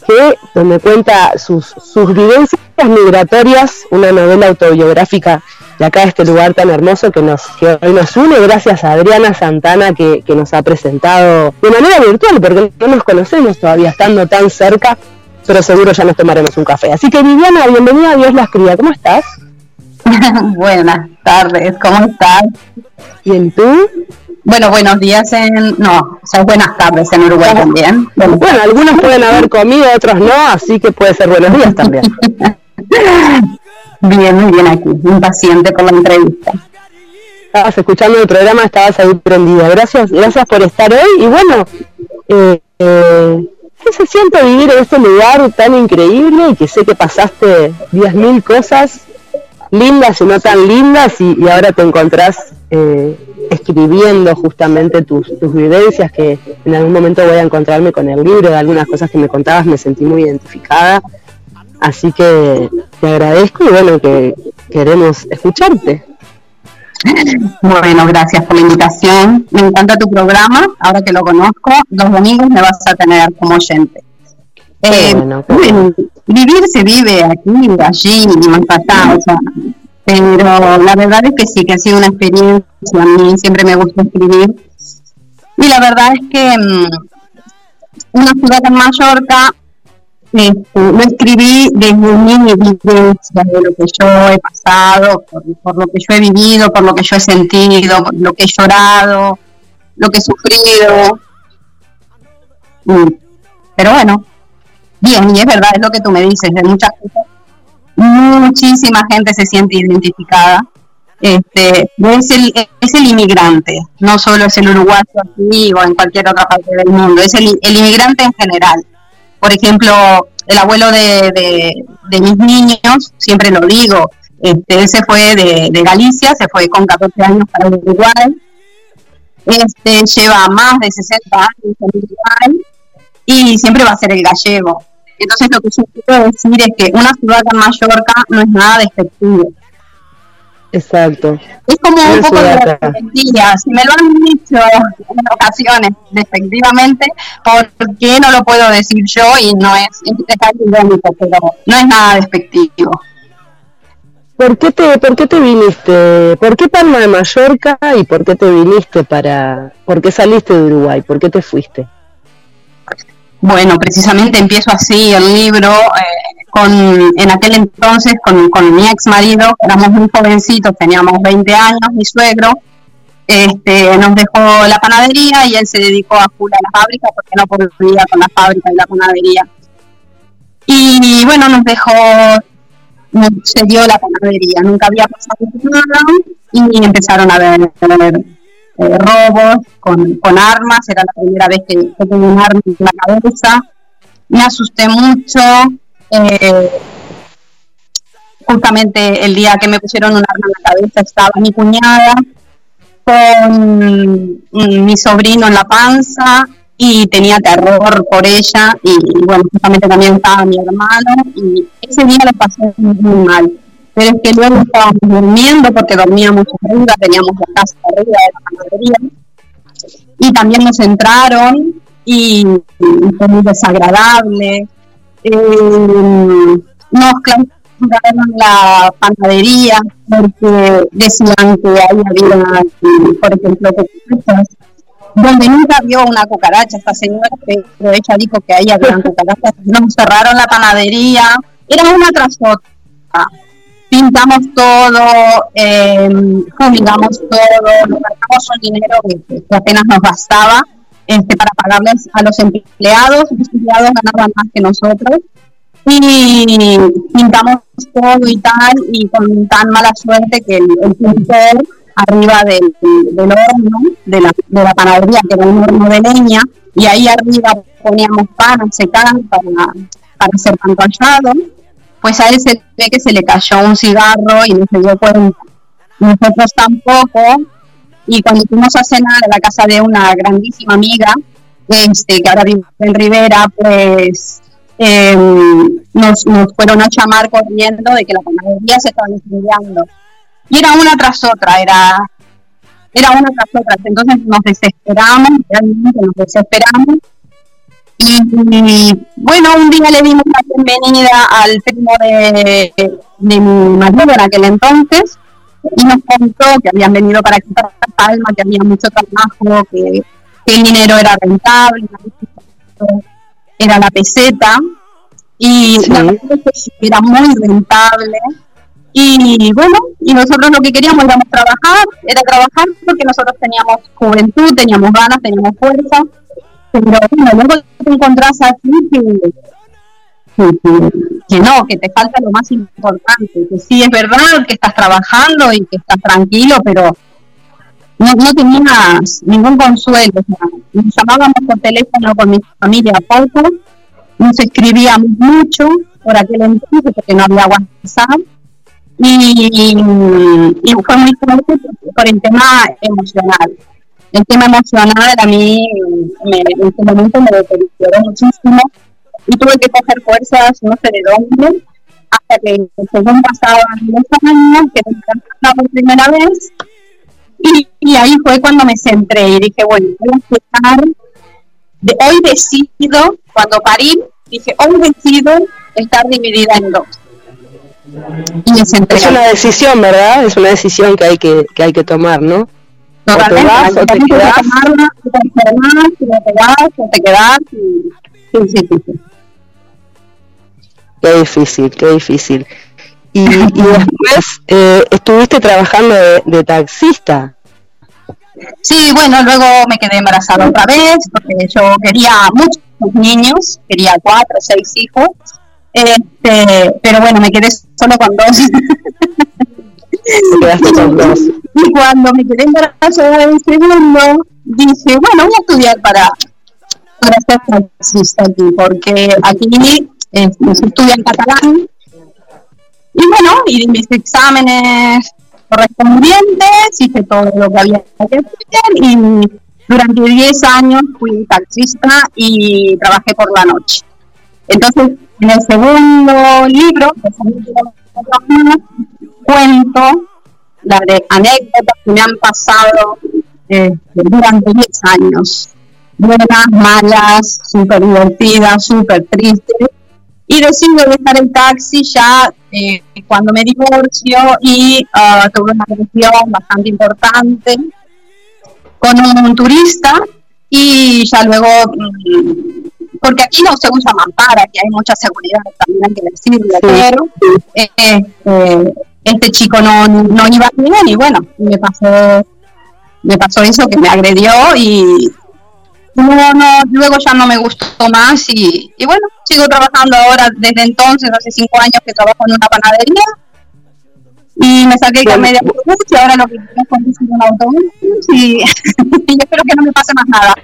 que donde cuenta sus, sus vivencias migratorias, una novela autobiográfica de acá de este lugar tan hermoso que nos que hoy nos une, gracias a Adriana Santana que, que nos ha presentado de manera virtual, porque no nos conocemos todavía estando tan cerca, pero seguro ya nos tomaremos un café. Así que Viviana, bienvenida a Dios las cría, ¿cómo estás? Buenas tardes, ¿cómo estás? Bien, ¿tú? Bueno, buenos días en... No, o sea, buenas tardes en Uruguay también. Bueno, algunos pueden haber comido, otros no, así que puede ser buenos días también. Bien, muy bien aquí, impaciente por la entrevista. Estabas escuchando el programa, estabas ahí prendida. Gracias, gracias por estar hoy. Y bueno, eh, eh, ¿qué se siente vivir en este lugar tan increíble y que sé que pasaste 10.000 cosas lindas y no tan lindas y, ahora te encontrás eh, escribiendo justamente tus, tus vivencias que en algún momento voy a encontrarme con el libro de algunas cosas que me contabas, me sentí muy identificada. Así que te agradezco y bueno, que queremos escucharte. Bueno, gracias por la invitación. Me encanta tu programa, ahora que lo conozco, los domingos me vas a tener como oyente. Eh, bueno, vivir se vive aquí, allí, más acá, o sea, pero la verdad es que sí, que ha sido una experiencia, a mí siempre me gusta escribir. Y la verdad es que mm, una ciudad en Mallorca este, lo escribí desde mi vivencia, de lo que yo he pasado, por, por lo que yo he vivido, por lo que yo he sentido, por lo que he llorado, lo que he sufrido. Mm, Pero bueno, bien, y es verdad, es lo que tú me dices, de muchas cosas. Muchísima gente se siente identificada. Este, es el, es el inmigrante, no solo es el uruguayo aquí o en cualquier otra parte del mundo, es el, el inmigrante en general por ejemplo, el abuelo de, mis niños, siempre lo digo, este, él se fue de, de, Galicia, se fue con 14 años para Uruguay, este, lleva más de 60 años en Uruguay y siempre va a ser el gallego. Entonces lo que yo quiero decir es que una ciudad en Mallorca no es nada despectivo. Exacto. Es como un poco de despectividad. Si me lo han dicho en ocasiones despectivamente, ¿por qué no lo puedo decir yo? Y no es, es algo irónico, pero no es nada despectivo. ¿Por qué, te, ¿Por qué te viniste? ¿Por qué Palma de Mallorca y por qué te viniste para... ¿Por qué saliste de Uruguay? ¿Por qué te fuiste? Bueno, precisamente empiezo así el libro, eh, con, en aquel entonces con, con mi ex marido, éramos muy jovencitos, teníamos 20 años, mi suegro, este, nos dejó la panadería y él se dedicó a full a la fábrica porque no podía con la fábrica y la panadería. Y bueno, nos dejó, nos cedió la panadería, nunca había pasado nada y empezaron a ver, eh, robos con, con armas, era la primera vez que, que tuve un arma en la cabeza, me asusté mucho, eh, justamente el día que me pusieron un arma en la cabeza estaba mi cuñada con mi sobrino en la panza y tenía terror por ella y, bueno, justamente también estaba mi hermano y ese día lo pasé muy, mal. Pero es que luego estábamos durmiendo porque dormíamos arriba, teníamos la casa arriba de la panadería y también nos entraron y fue muy desagradable. Eh, nos clausuraron la panadería porque decían que ahí había, por ejemplo, donde nunca vio una cucaracha esta señora, pero ella dijo que ahí había cucarachas. Nos cerraron la panadería, era una tras otra. Pintamos todo, eh, todo, nos gastamos un dinero que apenas nos bastaba este, para pagarles a los empleados, los empleados ganaban más que nosotros. Y pintamos todo y tal y con tan mala suerte que el, el pintor arriba del, del horno de la, de la panadería que era un horno de leña y ahí arriba poníamos pan a secar para, para hacer pan rallado. Pues a él se ve que se le cayó un cigarro y no se dio cuenta. Nosotros tampoco y cuando fuimos a cenar a la casa de una grandísima amiga, este, que ahora vive en Rivera, pues eh, nos, fueron a llamar corriendo de que la panadería se estaba incendiando. Y era una tras otra, era, era una tras otra. Entonces nos desesperamos, realmente nos desesperamos. Y, y, bueno, un día le dimos la bienvenida al primo de, de mi marido en aquel entonces, y nos contó que habían venido para quitar Palma, que había mucho trabajo, que, que el dinero era rentable, era la peseta, y la verdad es que era muy rentable. Y bueno, y nosotros lo que queríamos era trabajar, era trabajar porque nosotros teníamos juventud, teníamos ganas, teníamos fuerza, pero bueno, luego te encontrás aquí que, que, que, que no, que te falta lo más importante, que sí es verdad que estás trabajando y que estás tranquilo, pero no, no tenías ningún consuelo. O sea, nos llamábamos por teléfono con mi familia poco, nos escribíamos mucho por aquel entonces porque no había WhatsApp y, y fue muy fuerte por el tema emocional. El tema emocional a mí me, en ese momento me deterioró muchísimo y tuve que coger fuerzas, no sé de dónde, hasta que según pasaban los años, que me encantaba por primera vez, y, y, ahí fue cuando me centré y dije, bueno, voy a empezar, de, hoy decido, cuando parí, dije, hoy decido estar dividida en dos. Y me centré. Es una decisión, ¿verdad? Es una decisión que hay que, que, hay que tomar, ¿no? Totalmente, o te vas, o te quedas. Tomarla, te enfermas, o te vas, o te quedas. Y... Sí, sí, sí, sí. Qué difícil, qué difícil. Y, y después eh, estuviste trabajando de, de, taxista. Sí, bueno, luego me quedé embarazada otra vez porque yo quería muchos niños, quería cuatro, seis hijos, este, pero bueno, me quedé solo con dos. quedaste con dos. Y cuando me quedé embarazada del segundo, dije, bueno, voy a estudiar para, para ser taxista aquí, porque aquí este, se estudia en catalán y bueno, y mis exámenes correspondientes, hice todo lo que había que hacer y durante 10 años fui taxista y trabajé por la noche. Entonces, en el segundo libro, cuento la de anécdotas que me han pasado eh, durante 10 años. Buenas, malas, súper divertidas, súper tristes y decido dejar el taxi ya eh, cuando me divorcio y uh, tuve una relación bastante importante con un turista y ya luego mm, porque aquí no se usa mampara, aquí hay mucha seguridad, también hay que decirlo, pero eh, eh, este chico no, no iba bien y bueno, me pasó, me pasó eso que me agredió y no, no, luego ya no me gustó más y, y bueno, sigo trabajando ahora desde entonces, hace cinco años que trabajo en una panadería y me saqué carnet de autobús y ahora lo que quiero es conducir un autobús y, y espero que no me pase más nada.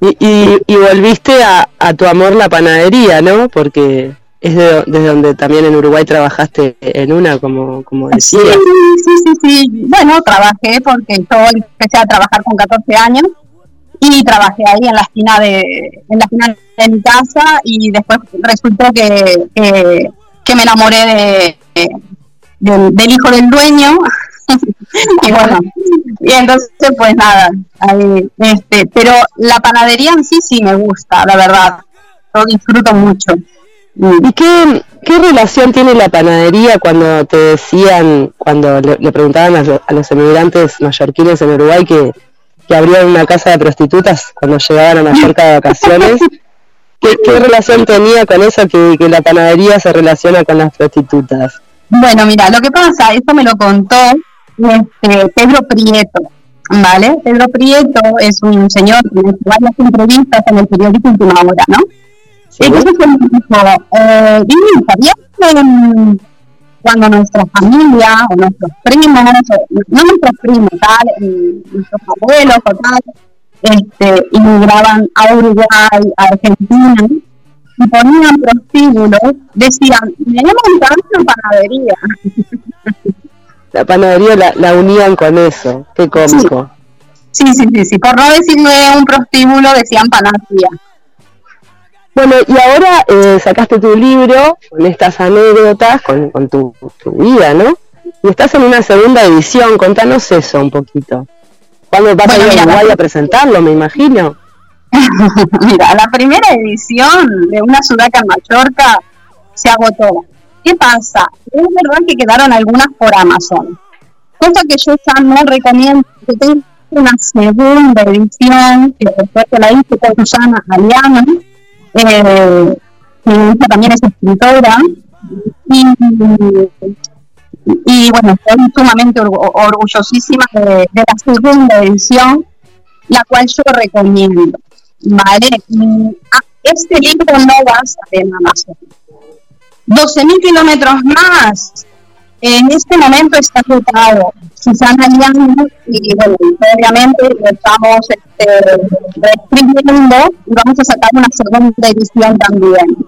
Y, y, y volviste a, a tu amor la panadería, ¿no? Porque es de- desde donde también en Uruguay trabajaste en una, como, como Sí, decía. sí, sí, sí. Bueno, trabajé porque yo empecé a trabajar con 14 años y trabajé ahí en la esquina de, en la esquina de mi casa y después resultó que, que, me enamoré de, del, hijo del dueño y bueno, y entonces pues nada, ahí, este, pero la panadería en sí sí me gusta, la verdad, lo disfruto mucho. ¿Y qué, qué relación tiene la panadería cuando te decían, cuando le, preguntaban a, a los emigrantes mallorquines en Uruguay que, que abrían una casa de prostitutas cuando llegaban a Mallorca de vacaciones? ¿Qué, qué relación tenía con eso que, que la panadería se relaciona con las prostitutas? Bueno, mira, lo que pasa, esto me lo contó este, Pedro Prieto, ¿vale? Pedro Prieto es un señor que hizo varias entrevistas en el periódico Última Hora, ¿no? Entonces él dijo, eh, ¿sabías que mm, cuando nuestra familia o nuestros primos, no nuestros primos, tal, nuestros abuelos o tal, este, inmigraban a Uruguay, a Argentina, y ponían prostíbulos, decían, tenemos una panadería. La panadería la, la unían con eso, qué cómico. Sí, sí, sí, sí, por no decirle un prostíbulo, decían panadería. Bueno, y ahora eh, sacaste tu libro con estas anécdotas, con, con tu, tu vida, ¿no? Y estás en una segunda edición, contanos eso un poquito. ¿Cuándo vas Bueno, a ir a Uruguay a presentarlo, me imagino? Mira, la primera edición de una sudaca en Mallorca se agotó. ¿Qué pasa? Es verdad que quedaron algunas por Amazon. Cosa que yo ya no recomiendo, que tengo una segunda edición, que después que la hice con Susana Aliano, eh, que ella también es escritora, y, y bueno, estoy sumamente orgu- orgullosísima de, de la segunda edición, la cual yo recomiendo. ¿Vale? Y, ah, este libro no va a salir en Amazon. 12.000 kilómetros más. En este momento está agotado. Susana Liang, y bueno, obviamente lo estamos este, reescribiendo y vamos a sacar una segunda edición también.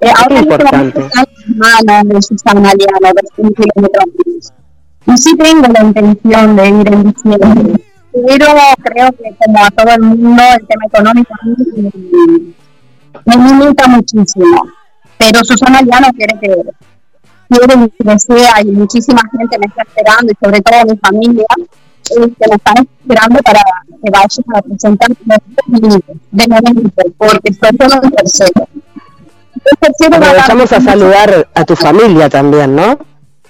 Eh, ahora mismo vamos a estar en manos de Susana Liang, 12.000 kilómetros. Y sí tengo la intención de ir en diciembre, pero creo que como a todo el mundo el tema económico me, limita muchísimo. Pero Susana ya no quiere que quiere que desea y muchísima gente me está esperando y sobre todo mi familia eh, que me están esperando para que vaya a presentar de momento porque estoy solo en tercero. El tercero Aprovechamos a saludar a tu familia también, ¿no?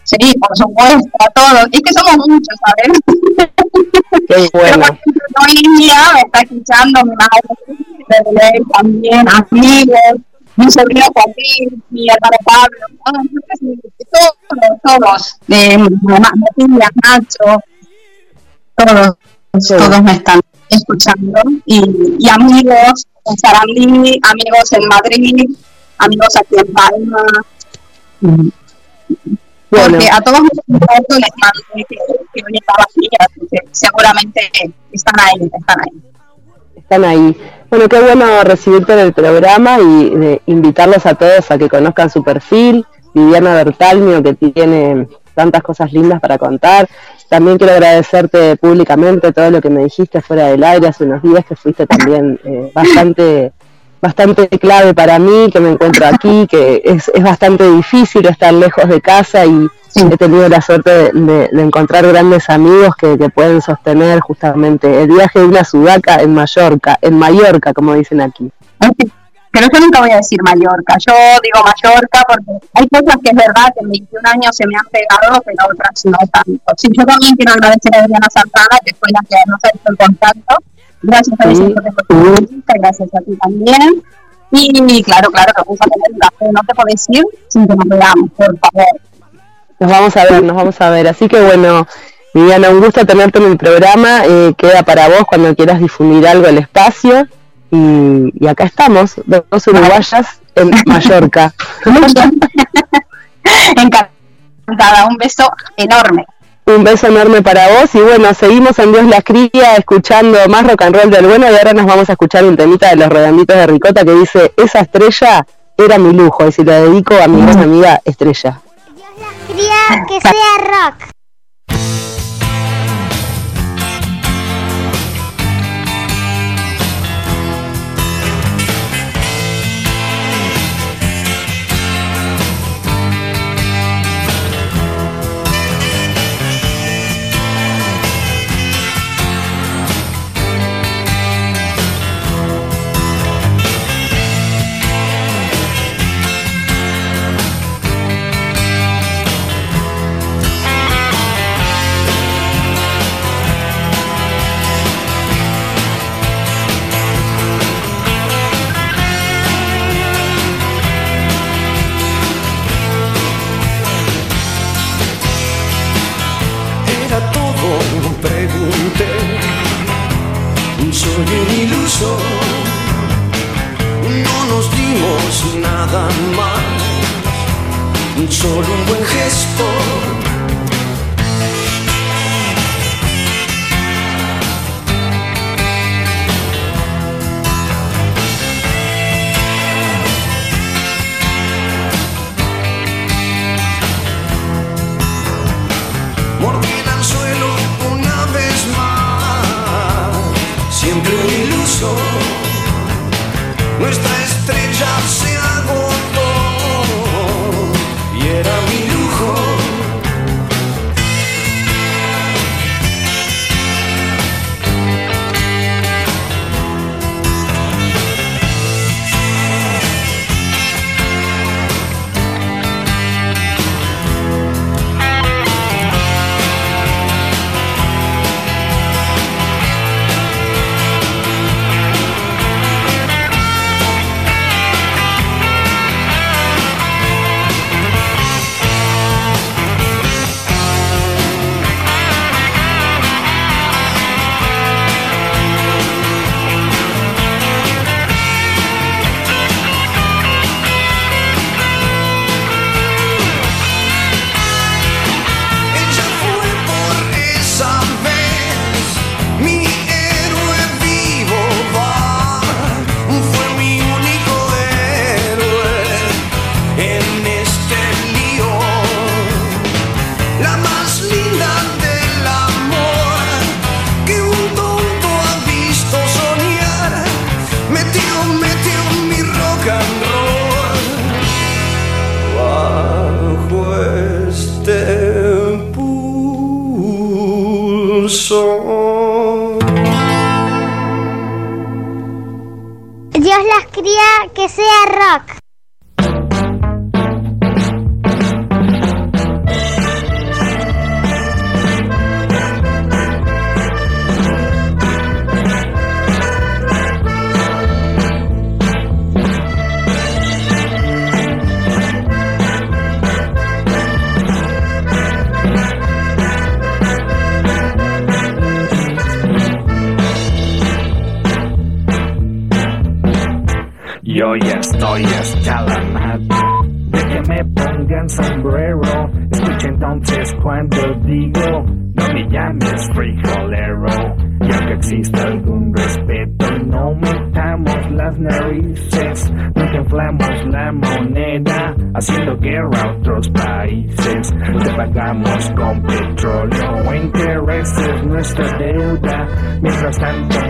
Sí, por supuesto, a todos. Es que somos muchos, ¿sabes? Qué bueno. Hoy día me está escuchando mi madre, también, amigos, mi sobrino Joaquín, mi hermano Pablo, ah, todos, todos, mamá, Matías, Nacho, todos, todos me están escuchando y, y amigos en Sarandí, amigos en Madrid, amigos aquí en Palma. Mm. Porque a todos contactos les mandé que, que así que seguramente están ahí, están ahí. Están ahí. Bueno, qué bueno recibirte en el programa y de invitarlos a todos a que conozcan su perfil, Viviana Bertalmio, que tiene tantas cosas lindas para contar. También quiero agradecerte bastante clave para mí, que me encuentro aquí, que es, es bastante difícil estar lejos de casa y he tenido la suerte de, de- de encontrar grandes amigos que, que pueden sostener justamente el viaje de una sudaca en Mallorca, en Mallorca, como dicen aquí. Pero yo nunca voy a decir Mallorca, yo digo Mallorca porque hay cosas que es verdad que en 21 años se me han pegado, pero otras no tanto. Sí, yo también quiero agradecer a Adriana Santana, que fue la que nos ha hecho el contacto. Gracias a ella por entrevista, gracias a ti también. Y claro, claro, que vamos a tener un café. No te podés ir sin que nos veamos, por favor. Nos vamos a ver, nos vamos a ver. Así que bueno, Viviana, un gusto tenerte en el programa. Eh, queda para vos cuando quieras difundir algo el espacio. Y, y acá estamos, dos uruguayas en Mallorca. Encantada, un beso enorme. Un beso enorme para vos y bueno, seguimos en Dios la cría escuchando más rock and roll del bueno y ahora nos vamos a escuchar un temita de los redonditos de Ricota que dice, esa estrella era mi lujo y si la dedico a mi amiga Estrella. Cría que sea rock. Solo un buen gesto. Mientras tanto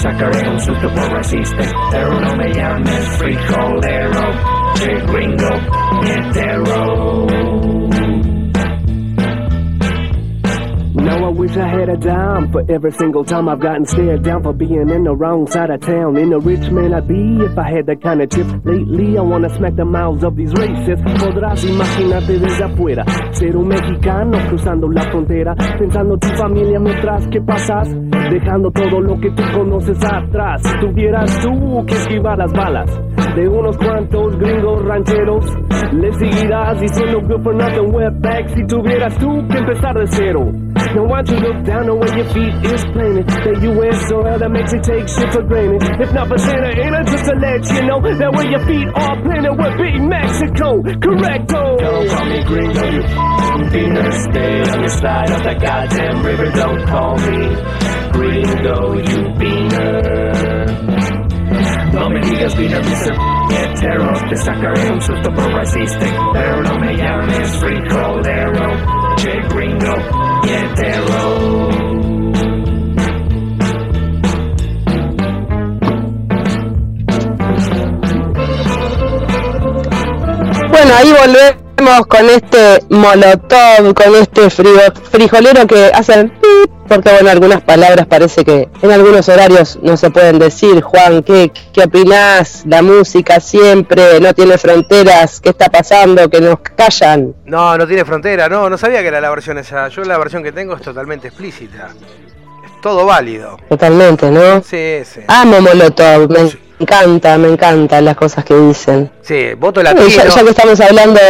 sacaré un susto por racista. Pero no me llames frijolero. che gringo, hetero. Now I wish I had a dime for every single time I've gotten stared down for being in the wrong side of town. In a rich man I'd be if I had that kind of chips. Lately I wanna smack the mouths of these racists. Podrás imaginarte desde afuera, ser un mexicano cruzando la frontera, pensando tu familia mientras que pasas, dejando todo lo que tú conoces atrás. Si tuvieras tú que esquivar las balas de unos cuantos gringos rancheros, le seguirás diciendo good for nothing wetback si tuvieras tú que empezar de cero. Now why don't you look down on where your feet is planted? The U.S. soil that makes you take shit for granted. If not for Santa Ana, just to let you know that where your feet are planted would be Mexico. Correcto. Don't call me gringo, you beaner. Stay on your side of the goddamn river. Don't call me you beaner. No me digas beaner, Mr. Hetero. Te sacaré un susto por racista. Pero no me llames. Che gringo, hetero. Bueno, ahí volvemos con este molotov, con este frijolero que hacen porque bueno, algunas palabras parece que en algunos horarios no se pueden decir. Juan, ¿qué, qué opinás? La música siempre no tiene fronteras. ¿Qué está pasando? Que nos callan. No, no tiene frontera, no, no sabía que era la versión esa. Yo la versión que tengo es totalmente explícita. Es todo válido. Totalmente, ¿no? Sí, sí. Amo Molotov, me encanta, me encantan las cosas que dicen. Sí, voto latino. ya, ya que estamos hablando.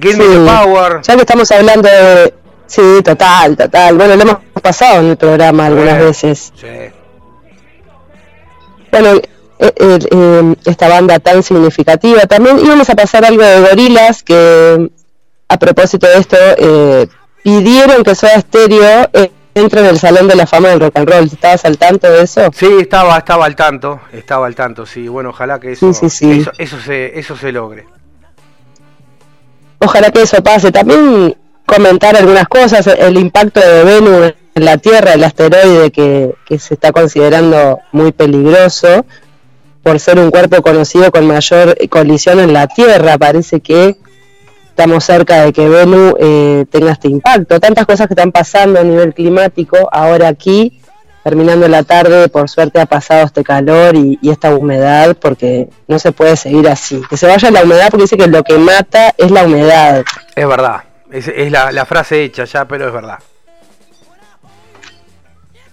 Give me the power. Ya que estamos hablando de. Sí, total, total. Bueno, lo hemos pasado en el programa algunas Sí. veces. Sí. Bueno, eh, eh, eh, esta banda tan significativa. También íbamos a pasar algo de gorilas que, a propósito de esto, eh, pidieron que Soda Stereo eh, entre en el Salón de la Fama del Rock and Roll. ¿Estabas al tanto de eso? Sí, estaba, estaba al tanto, estaba al tanto, sí. Bueno, ojalá que eso, Sí, sí, sí. eso, eso se, eso se logre. Ojalá que eso pase. También comentar algunas cosas, el impacto de Venus en la Tierra, el asteroide que, que se está considerando muy peligroso por ser un cuerpo conocido con mayor colisión en la Tierra. Parece que estamos cerca de que Venus eh, tenga este impacto. Tantas cosas que están pasando a nivel climático. Ahora aquí, terminando la tarde, por suerte ha pasado este calor y, y esta humedad porque no se puede seguir así. Que se vaya la humedad porque dice que lo que mata es la humedad. Es verdad, es, es la, la frase hecha ya, pero es verdad.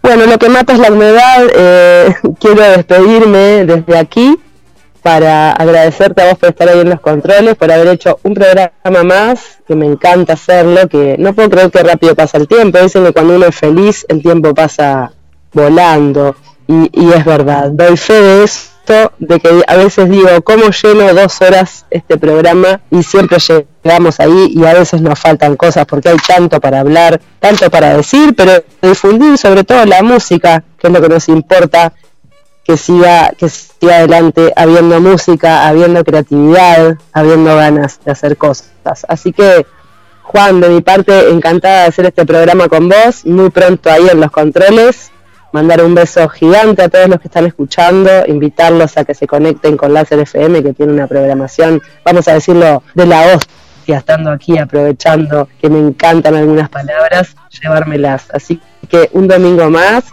Bueno, lo que mata es la humedad. eh, quiero despedirme desde aquí para agradecerte a vos por estar ahí en los controles, por haber hecho un programa más, que me encanta hacerlo, que no puedo creer que rápido pasa el tiempo. Dicen que cuando uno es feliz, el tiempo pasa volando. Y, y es verdad, doy fe de esto, de que a veces digo, ¿cómo lleno dos horas este programa? Y siempre llegamos ahí y a veces nos faltan cosas porque hay tanto para hablar, tanto para decir, pero difundir sobre todo la música, que es lo que nos importa, que siga, que siga adelante habiendo música, habiendo creatividad, habiendo ganas de hacer cosas. Así que, Juan, de mi parte, encantada de hacer este programa con vos, muy pronto ahí en los controles. Mandar un beso gigante a todos los que están escuchando, invitarlos a que se conecten con Láser FM, que tiene una programación, vamos a decirlo, de la hostia, estando aquí aprovechando que me encantan algunas palabras, llevármelas. Así que un domingo más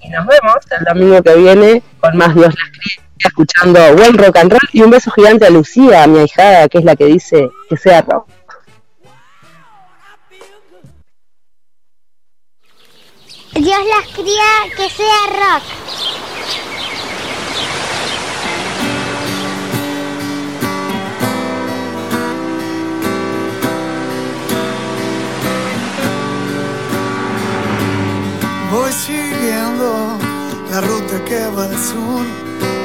y nos vemos el domingo que viene con más Dios las cría, escuchando buen rock and roll y un beso gigante a Lucía, mi ahijada, que es la que dice que sea rock. Dios las cría que sea rock. Voy siguiendo la ruta que va al sur,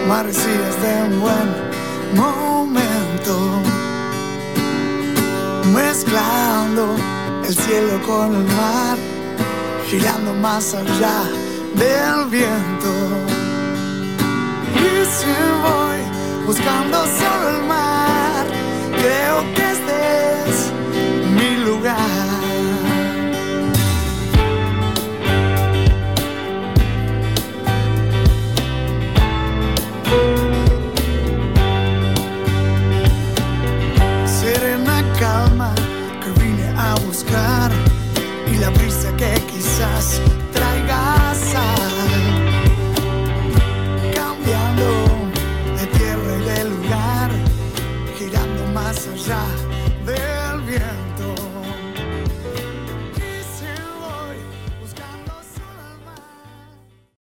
marecillas de un buen momento, mezclando el cielo con el mar, girando más allá del viento. Y si voy buscando solo el mar, creo que